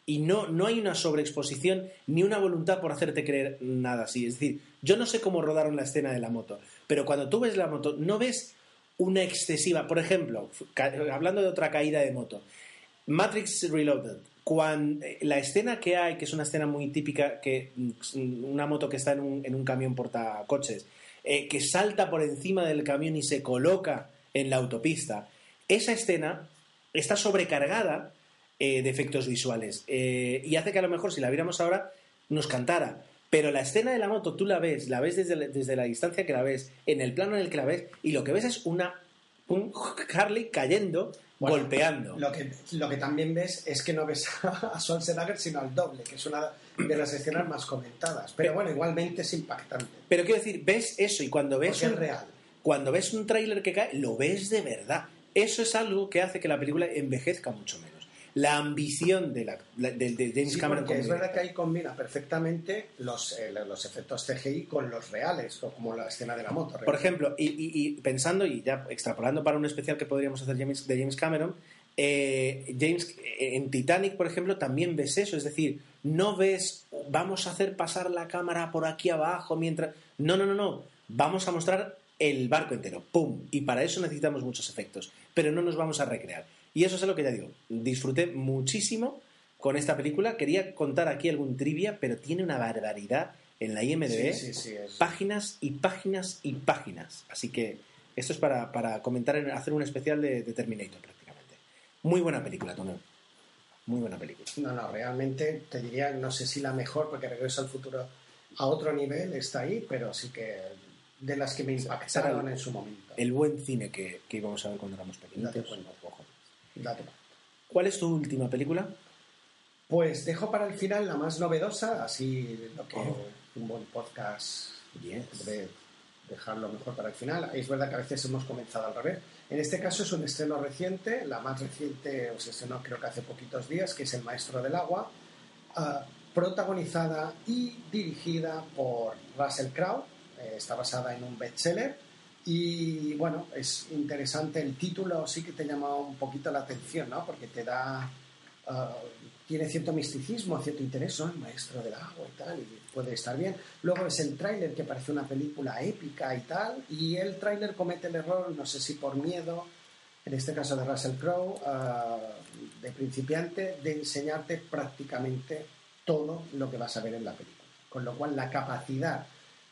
Y no, no hay una sobreexposición ni una voluntad por hacerte creer nada así. Es decir, yo no sé cómo rodaron la escena de la moto, pero cuando tú ves la moto, no ves una excesiva. Por ejemplo, hablando de otra caída de moto, Matrix Reloaded. Cuando, la escena que hay, que es una escena muy típica, que mm, una moto que está en un, en un camión portacoches, eh, que salta por encima del camión y se coloca en la autopista, esa escena está sobrecargada eh, de efectos visuales eh, y hace que a lo mejor si la viéramos ahora nos cantara. Pero la escena de la moto tú la ves, la ves desde, la- desde la distancia que la ves, en el plano en el que la ves, y lo que ves es una un Harley cayendo, Bueno, golpeando. Lo que, lo que también ves es que no ves <laughs> a Schwarzenegger sino al doble, que es una de las escenas más comentadas. Pero Pero- bueno, igualmente es impactante. Pero quiero decir, ves eso y cuando ves Porque es un, real. cuando ves un tráiler que cae, lo ves de verdad. Eso es algo que hace que la película envejezca mucho menos. La ambición de, la, la- de, de James Sí, Cameron porque es verdad que ahí combina perfectamente los, eh, los efectos CGI con los reales, o como la escena de la moto. Por ejemplo, y, y- y pensando y ya extrapolando para un especial que podríamos hacer James- de James Cameron, eh, James en Titanic, por ejemplo, también ves eso, es decir, no ves vamos a hacer pasar la cámara por aquí abajo mientras no, no, no, no, vamos a mostrar el barco entero, pum, y para eso necesitamos muchos efectos, pero no nos vamos a recrear. Y eso es lo que ya digo, disfruté muchísimo con esta película, quería contar aquí algún trivia, pero tiene una barbaridad en la IMDb, Sí, sí, sí, es- páginas y páginas y páginas. Así que esto es para, para comentar, en- hacer un especial de, de Terminator prácticamente. Muy buena película, Tomeu. Muy buena película. No, no, realmente te diría, no sé si la mejor, porque Regreso al Futuro a otro nivel está ahí, pero sí que de las que me impactaron en su momento. El buen cine que, que íbamos a ver cuando éramos pequeñitos. Date cuenta. ¿Cuál es tu última película? Pues dejo para el final la más novedosa, así lo que Oh. un buen podcast Yes. debe dejarlo mejor para el final. Es verdad que a veces hemos comenzado al revés. En este caso es un estreno reciente, la más reciente se estrenó creo que hace poquitos días, que es El Maestro del Agua, ah, protagonizada y dirigida por Russell Crowe. Eh, está basada en un bestseller y bueno, es interesante el título, sí que te llama un poquito la atención, ¿no? Porque te da ah, tiene cierto misticismo, cierto interés, ¿no? El maestro del agua y tal, y puede estar bien. Luego es el tráiler que parece una película épica y tal, y el tráiler comete el error, no sé si por miedo, en este caso de Russell Crowe, ah, de principiante, de enseñarte prácticamente todo lo que vas a ver en la película. Con lo cual la capacidad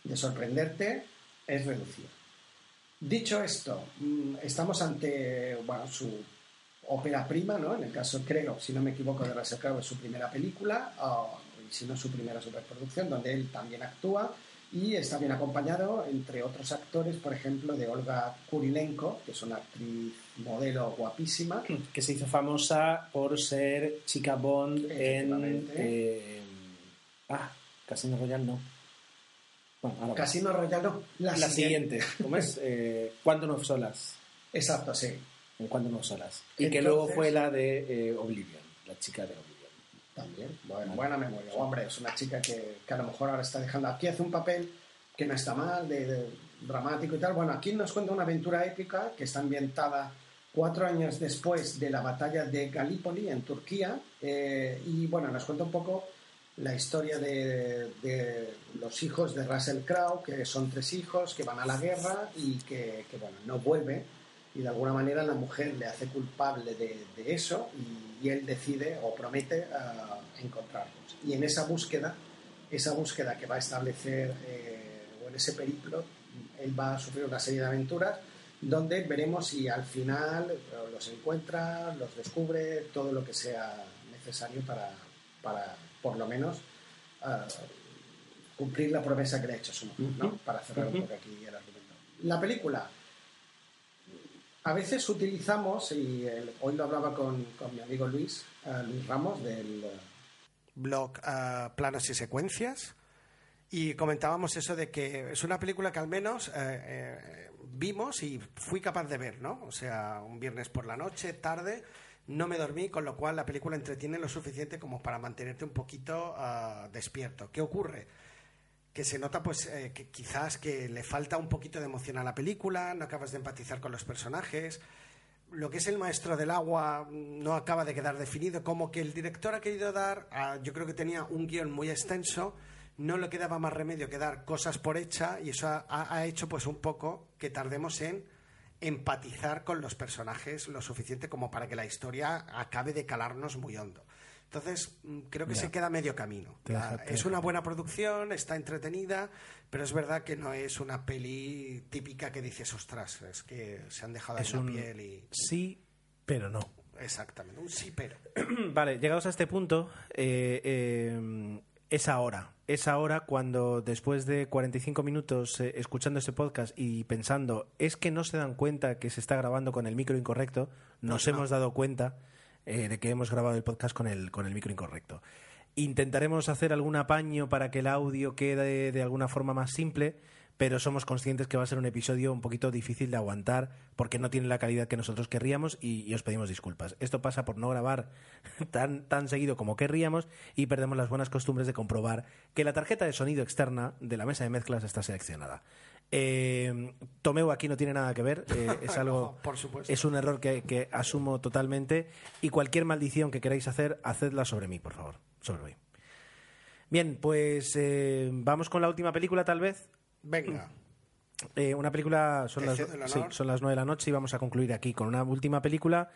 de sorprenderte es reducida. Dicho esto, mm, estamos ante bueno, su ópera prima, ¿no? En el caso, creo, si no me equivoco, de Russell Crowe es su primera película, o, y si no su primera superproducción, donde él también actúa y está bien acompañado, entre otros actores, por ejemplo, de Olga Kurilenko, que es una actriz modelo guapísima. Que se hizo famosa por ser chica Bond en. Eh, ah, Casino Royale no. Bueno. Casino Royale, no, la, La siguiente. ¿Cómo es? Eh, of Solas. Exacto, sí. En of Solas. Y que luego fue la de eh, Oblivion. La chica de Oblivion. También, bueno, buena memoria. Hombre, es una chica que, que a lo mejor ahora está dejando. Aquí hace un papel que no está mal, de, de dramático y tal. Bueno, aquí nos cuenta una aventura épica que está ambientada cuatro años después de la batalla de Galípoli en Turquía. eh, y bueno, nos cuenta un poco la historia de, de los hijos de Russell Crowe, que son tres hijos que van a la guerra y que, que, bueno, no vuelve. Y de alguna manera la mujer le hace culpable de, de eso y, y él decide o promete ah, encontrarlos. Y en esa búsqueda, esa búsqueda que va a establecer, eh, o en ese periplo, él va a sufrir una serie de aventuras donde veremos si al final eh, los encuentra, los descubre, todo lo que sea necesario para, para por lo menos, ah, cumplir la promesa que le ha hecho su mujer, ¿no? Para cerrar un poco aquí el argumento. La película, a veces utilizamos, y el- hoy lo hablaba con, con mi amigo Luis, eh, Luis Ramos, del eh, blog Planos y Secuencias, y comentábamos eso de que es una película que al menos eh, eh, vimos y fui capaz de ver, ¿no? O sea, un viernes por la noche, tarde, no me dormí, con lo cual la película entretiene lo suficiente como para mantenerte un poquito ah, despierto. ¿Qué ocurre? que se nota pues eh, que quizás que le falta un poquito de emoción a la película, no acabas de empatizar con los personajes. Lo que es el maestro del agua mm, no acaba de quedar definido, como que el director ha querido dar, ah, yo creo que tenía un guion muy extenso, no le quedaba más remedio que dar cosas por hecha y eso ha, ha hecho pues un poco que tardemos en empatizar con los personajes lo suficiente como para que la historia acabe de calarnos muy hondo. Entonces, mm, creo que se queda medio camino. Deja- es una buena producción, está entretenida, pero es verdad que no es una peli típica que dices, ostras, es que se han dejado Es en un la piel y... sí, pero no. Exactamente, un sí, pero. <clears throat> Vale, llegados a este punto, eh, eh, es ahora. Es ahora cuando después de 45 minutos eh, escuchando este podcast y pensando, es que no se dan cuenta que se está grabando con el micro incorrecto, nos no. hemos dado cuenta eh, de que hemos grabado el podcast con el, con el micro incorrecto. Intentaremos hacer algún apaño para que el audio quede de alguna forma más simple, pero somos conscientes que va a ser un episodio un poquito difícil de aguantar porque no tiene la calidad que nosotros querríamos y, y os pedimos disculpas. Esto pasa por no grabar <laughs> tan, tan seguido como querríamos y perdemos las buenas costumbres de comprobar que la tarjeta de sonido externa de la mesa de mezclas está seleccionada. Eh, Tomeu aquí no tiene nada que ver, eh, <laughs> es algo, No, por supuesto. es un error que, que asumo totalmente y cualquier maldición que queráis hacer, hacedla sobre mí, por favor, sobre mí. Bien, pues eh, vamos con la última película tal vez. Venga, Eh, una película, son las, sí, son las 9 de la noche y vamos a concluir aquí con una última película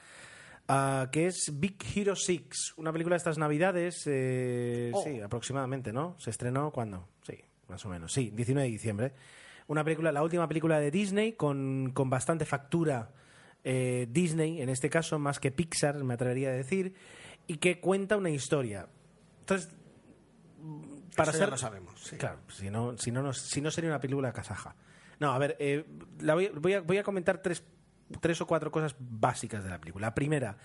ah, que es Big Hero 6, una película de estas navidades, eh, Oh. sí, aproximadamente, ¿no? Se estrenó cuando, sí, más o menos. Sí, 19 de diciembre. Una película, la última película de Disney con, con bastante factura eh, Disney, en este caso, más que Pixar, me atrevería a decir, y que cuenta una historia. Entonces, para Eso ya ser lo sabemos. sí. Claro, si no, si no, nos- si no sería una película kazaja. No, a ver, eh, la voy, voy a, voy a comentar tres, tres o cuatro cosas básicas de la película. La primera,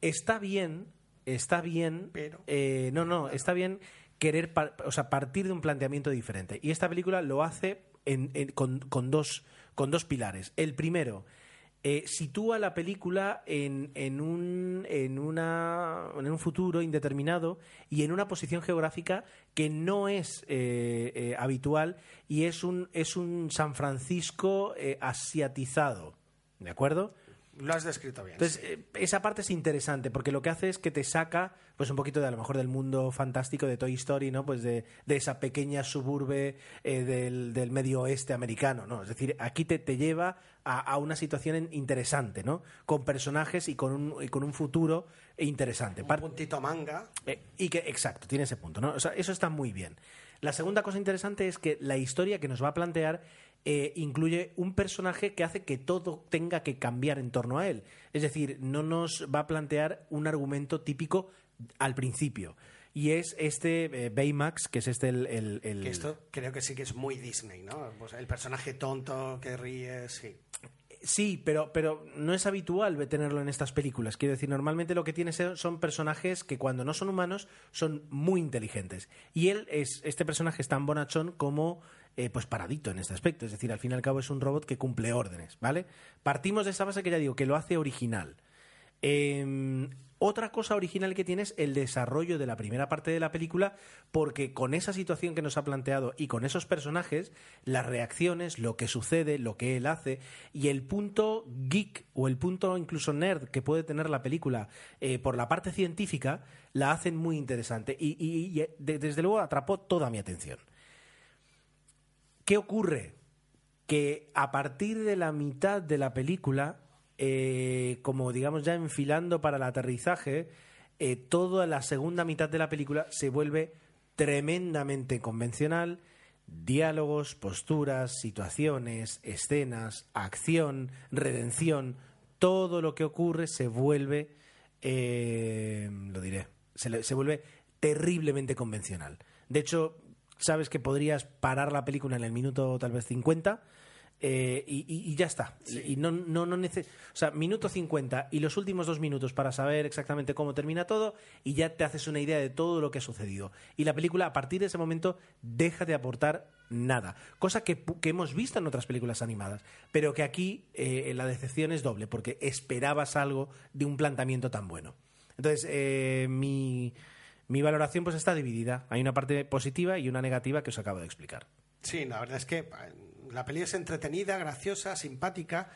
está bien, está bien, Pero- eh, no, no, está bien querer, par- o sea, partir de un planteamiento diferente. Y esta película lo hace en- en- con, con dos, con dos pilares. El primero, eh, sitúa la película en, en, un, en, una, en un futuro indeterminado y en una posición geográfica que no es eh, eh, habitual y es un, es un San Francisco asiatizado. ¿De acuerdo? Lo has descrito bien. Entonces, sí. eh, esa parte es interesante porque lo que hace es que te saca pues un poquito de a lo mejor del mundo fantástico de Toy Story, ¿no? Pues de, de esa pequeña suburbe eh, del, del medio oeste americano, ¿no? Es decir, aquí te, te lleva a, a una situación interesante, ¿no? Con personajes y con un, y con un futuro interesante. Un puntito manga. eh, y que, exacto, tiene ese punto, ¿no? O sea, eso está muy bien. La segunda cosa interesante es que la historia que nos va a plantear eh, incluye un personaje que hace que todo tenga que cambiar en torno a él. Es decir, no nos va a plantear un argumento típico al principio. Y es este eh, Baymax, que es este el... el- el- Que esto creo que sí que es muy Disney, ¿no? Pues el personaje tonto que ríe, sí. Sí, pero, pero no es habitual tenerlo en estas películas. Quiero decir, normalmente lo que tienes son personajes que cuando no son humanos son muy inteligentes. Y él es, este personaje es tan bonachón como eh, pues paradito en este aspecto. Es decir, al fin y al cabo es un robot que cumple órdenes, ¿vale? Partimos de esa base que ya digo, que lo hace original. Eh, otra cosa original que tiene es el desarrollo de la primera parte de la película, porque con esa situación que nos ha planteado y con esos personajes, las reacciones, lo que sucede, lo que él hace y el punto geek o el punto incluso nerd que puede tener la película eh, por la parte científica, la hacen muy interesante y, de- desde luego atrapó toda mi atención. ¿Qué ocurre? Que a partir de la mitad de la película, eh, como digamos ya enfilando para el aterrizaje, eh, toda la segunda mitad de la película se vuelve tremendamente convencional. Diálogos, posturas, situaciones, escenas, acción, redención, todo lo que ocurre se vuelve, eh, lo diré, se, vuelve terriblemente convencional. De hecho, sabes que podrías parar la película en el minuto tal vez 50 eh, y, y- y ya está. Y, y no, no, no o sea, minuto 50 y los últimos dos minutos para saber exactamente cómo termina todo y ya te haces una idea de todo lo que ha sucedido. Y la película a partir de ese momento deja de aportar nada. Cosa que, que hemos visto en otras películas animadas, pero que aquí eh, la decepción es doble porque esperabas algo de un planteamiento tan bueno. Entonces, eh, mi, mi valoración pues está dividida. Hay una parte positiva y una negativa que os acabo de explicar. Sí, la verdad es que eh, la peli es entretenida, graciosa, simpática.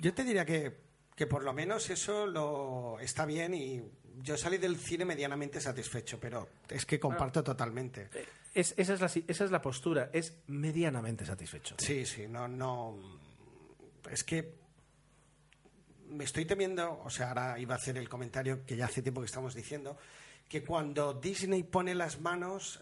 Yo te diría que, que por lo menos eso lo está bien y yo salí del cine medianamente satisfecho, pero es que comparto totalmente. Es- esa, es la, esa es la postura, es medianamente satisfecho. Sí, sí, no, no. Es que me estoy temiendo, o sea, ahora iba a hacer el comentario que ya hace tiempo que estamos diciendo, que cuando Disney pone las manos,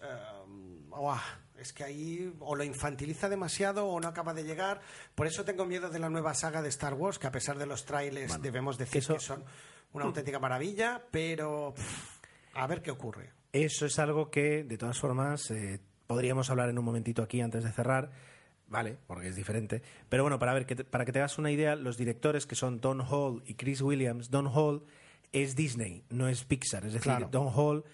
¡guau! es que ahí o lo infantiliza demasiado o no acaba de llegar. Por eso tengo miedo de la nueva saga de Star Wars, que a pesar de los trailers debemos decir eso- que son una auténtica maravilla, pero pff, a ver qué ocurre. Eso es algo que, de todas formas, eh, podríamos hablar en un momentito aquí antes de cerrar, ¿vale? Porque es diferente. Pero bueno, para, ver, que te- para que te hagas una idea, los directores que son Don Hall y Chris Williams, Don Hall es Disney, no es Pixar. Es decir, Claro. Don Hall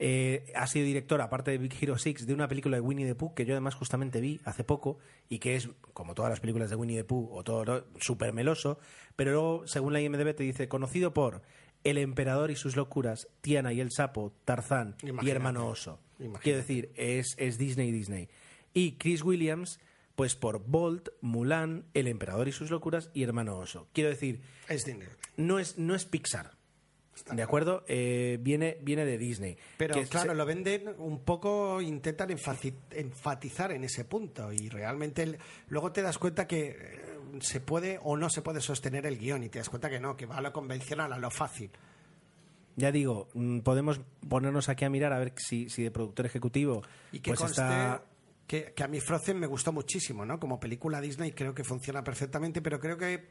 eh, ha sido director, aparte de Big Hero 6, de una película de Winnie the Pooh que yo además justamente vi hace poco y que es, como todas las películas de Winnie the Pooh, o todo súper meloso, pero luego, según la IMDb, te dice, conocido por El Emperador y sus locuras, Tiana y el Sapo, Tarzán y. Hermano Oso. Imagínate. Quiero decir, es, es Disney Disney. Y Chris Williams, pues por Bolt, Mulan, El Emperador y sus locuras y Hermano Oso. Quiero decir, Es Disney. no es, no es Pixar. ¿De acuerdo? Eh, viene, viene de Disney. Pero Que claro, se- lo venden un poco, intentan enfatizar en ese punto y realmente el- luego te das cuenta que eh, se puede o no se puede sostener el guion y te das cuenta que no, que va a lo convencional, a lo fácil. Ya digo, mm, podemos ponernos aquí a mirar a ver si, si de productor ejecutivo Y que pues conste, está... que, que a mí Frozen me gustó muchísimo, ¿no? Como película Disney creo que funciona perfectamente, pero creo que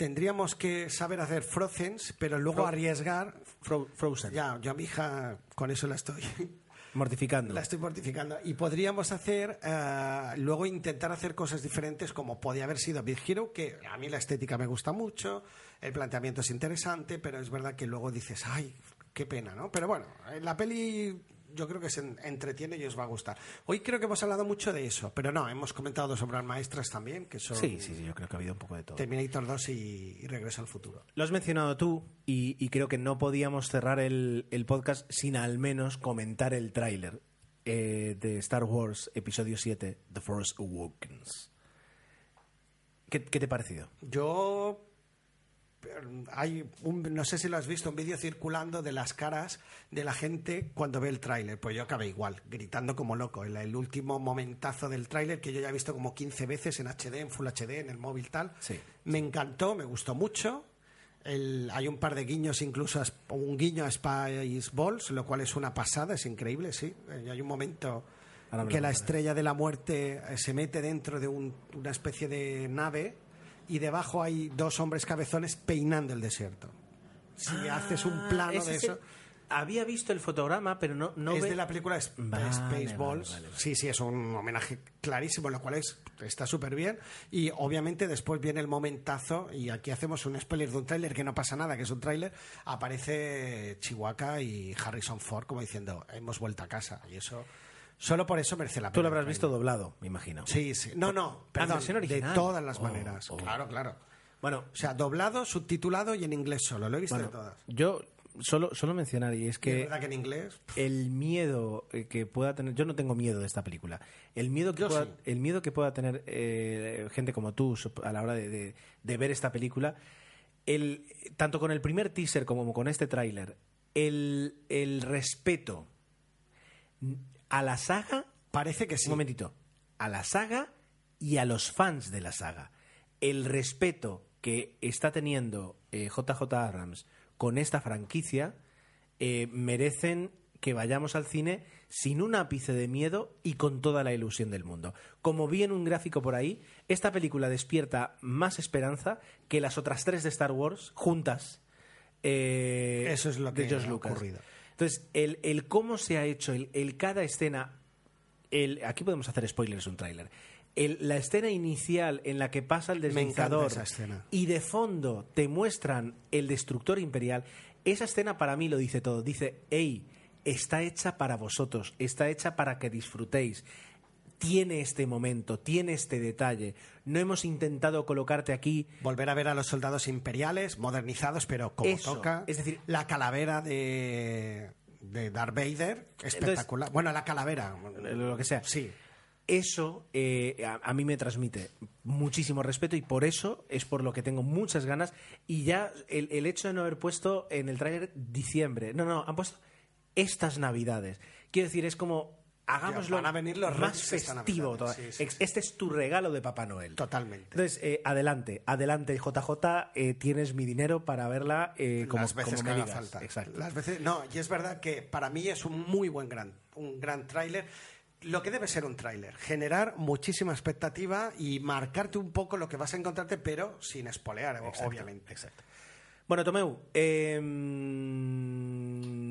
tendríamos que saber hacer Frozen, pero luego Fro- arriesgar. Fro- Frozen. Ya, yo a mi hija con eso la estoy. <laughs> Mortificando. La estoy mortificando. Y podríamos hacer, eh, luego intentar hacer cosas diferentes como podía haber sido Big Hero, que a mí la estética me gusta mucho, el planteamiento es interesante, pero es verdad que luego dices, ay, qué pena, ¿no? Pero bueno, la peli yo creo que se en- entretiene y os va a gustar. Hoy creo que hemos hablado mucho de eso, pero no, hemos comentado dos obras maestras también, que son Sí, sí, sí, yo creo que ha habido un poco de todo. Terminator 2 y, y Regreso al Futuro. Lo has mencionado tú y, y creo que no podíamos cerrar el, el podcast sin al menos comentar el tráiler eh, de Star Wars Episodio 7, The Force Awakens. ¿Qué, qué te ha parecido? Yo hay un, no sé si lo has visto, un vídeo circulando de las caras de la gente cuando ve el tráiler. Pues yo acabé igual, gritando como loco. El, el último momentazo del tráiler que yo ya he visto como 15 veces en HD, en Full HD, en el móvil tal. Sí, Me encantó, me gustó mucho. El- hay un par de guiños, incluso a un guiño a Spice Balls, lo cual es una pasada, es increíble, sí. Eh, hay un momento que la estrella de la muerte eh, se mete dentro de un- una especie de nave y debajo hay dos hombres cabezones peinando el desierto. Si haces un plano Ah, Ese de es eso, el- Había visto el fotograma, pero no, no es ve- de la película Sp- Vale, Spaceballs. vale, vale. Sí, sí, es un homenaje clarísimo, lo cual es, está súper bien. Y obviamente después viene el momentazo, y aquí hacemos un spoiler de un tráiler que no pasa nada, que es un tráiler, aparece Chihuahua y Harrison Ford como diciendo, hemos vuelto a casa. Y eso, solo por eso merece la pena. Tú lo habrás visto doblado, me imagino. Sí, sí. No, no, perdón, de todas las Oh, maneras. oh. Claro, claro. Bueno, O sea, doblado, subtitulado y en inglés solo. Lo he visto bueno, de todas. yo solo, solo mencionar, y es Y es que verdad que en inglés... el miedo eh, que pueda tener yo no tengo miedo de esta película el miedo que Yo pueda, sí. el miedo que pueda tener eh, gente como tú a la hora de, de- de ver esta película el tanto con el primer teaser como con este tráiler el, el respeto a la saga Parece que sí. un momentito a la saga y a los fans de la saga el respeto que está teniendo eh, JJ Abrams con esta franquicia eh, merecen que vayamos al cine sin un ápice de miedo y con toda la ilusión del mundo. Como vi en un gráfico por ahí, esta película despierta más esperanza que las otras tres de Star Wars juntas. eh, Eso es lo de que George ha Lucas. ocurrido. Entonces, el, el cómo se ha hecho, el, el cada escena, el, aquí podemos hacer spoilers un tráiler. El- La escena inicial en la que pasa el deslizador y de fondo te muestran el destructor imperial, esa escena para mí lo dice todo. Dice, hey, está hecha para vosotros, está hecha para que disfrutéis. Tiene este momento, tiene este detalle. No hemos intentado colocarte aquí Volver a ver a los soldados imperiales, modernizados, pero como Eso, toca. es decir- la calavera de, de Darth Vader, espectacular. bueno, la calavera. lo que sea. Sí. Eso eh, a, a mí me transmite muchísimo respeto y por eso es por lo que tengo muchas ganas. Y ya el, el hecho de no haber puesto en el tráiler diciembre, no, no, han puesto estas navidades. Quiero decir, es como hagámoslo van a venir los más festivo. Sí. Este es tu regalo de Papá Noel. Totalmente. Entonces, eh, adelante, adelante, JJ, eh, tienes mi dinero para verla eh, como, las veces como que me haga digas. falta. Exacto. Las veces, no, y es verdad que para mí es un muy buen gran, un gran tráiler. Lo que debe ser un tráiler, generar muchísima expectativa y marcarte un poco lo que vas a encontrarte, pero sin espolear, Exacto, obviamente. Exacto. Bueno, Tomeu, eh,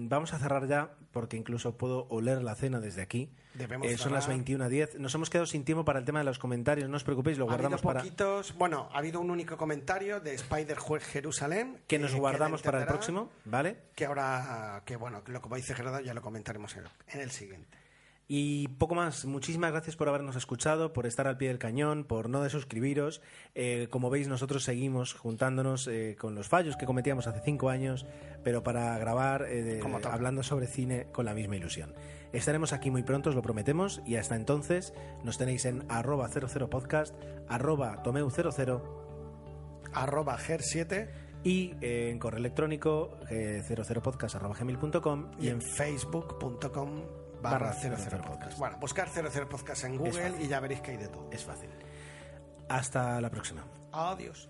vamos a cerrar ya, porque incluso puedo oler la cena desde aquí. Debemos Eh, son las cerrar. 21.10. Nos hemos quedado sin tiempo para el tema de los comentarios. No os preocupéis, lo Ha guardamos para. poquitos, bueno, ha habido un único comentario de Spider Jerusalén Que nos guardamos para el próximo, ¿vale? Que ahora, que bueno, que lo como dice Gerardo ya lo comentaremos en, en el siguiente. Y poco más. Muchísimas gracias por habernos escuchado, por estar al pie del cañón, por no desuscribiros. Eh, como veis, nosotros seguimos juntándonos eh, con los fallos que cometíamos hace cinco años, pero para grabar eh, de- hablando sobre cine con la misma ilusión. Estaremos aquí muy pronto, os lo prometemos, y hasta entonces nos tenéis en arroba 00podcast, arroba tomeu00 Arroba Ger7 y en correo electrónico eh, 00podcast arroba gmail.com y en facebook.com barra 00 podcast. Bueno, buscar 00 podcast en Google y ya veréis que hay de todo. Es fácil. Hasta la próxima. Adiós.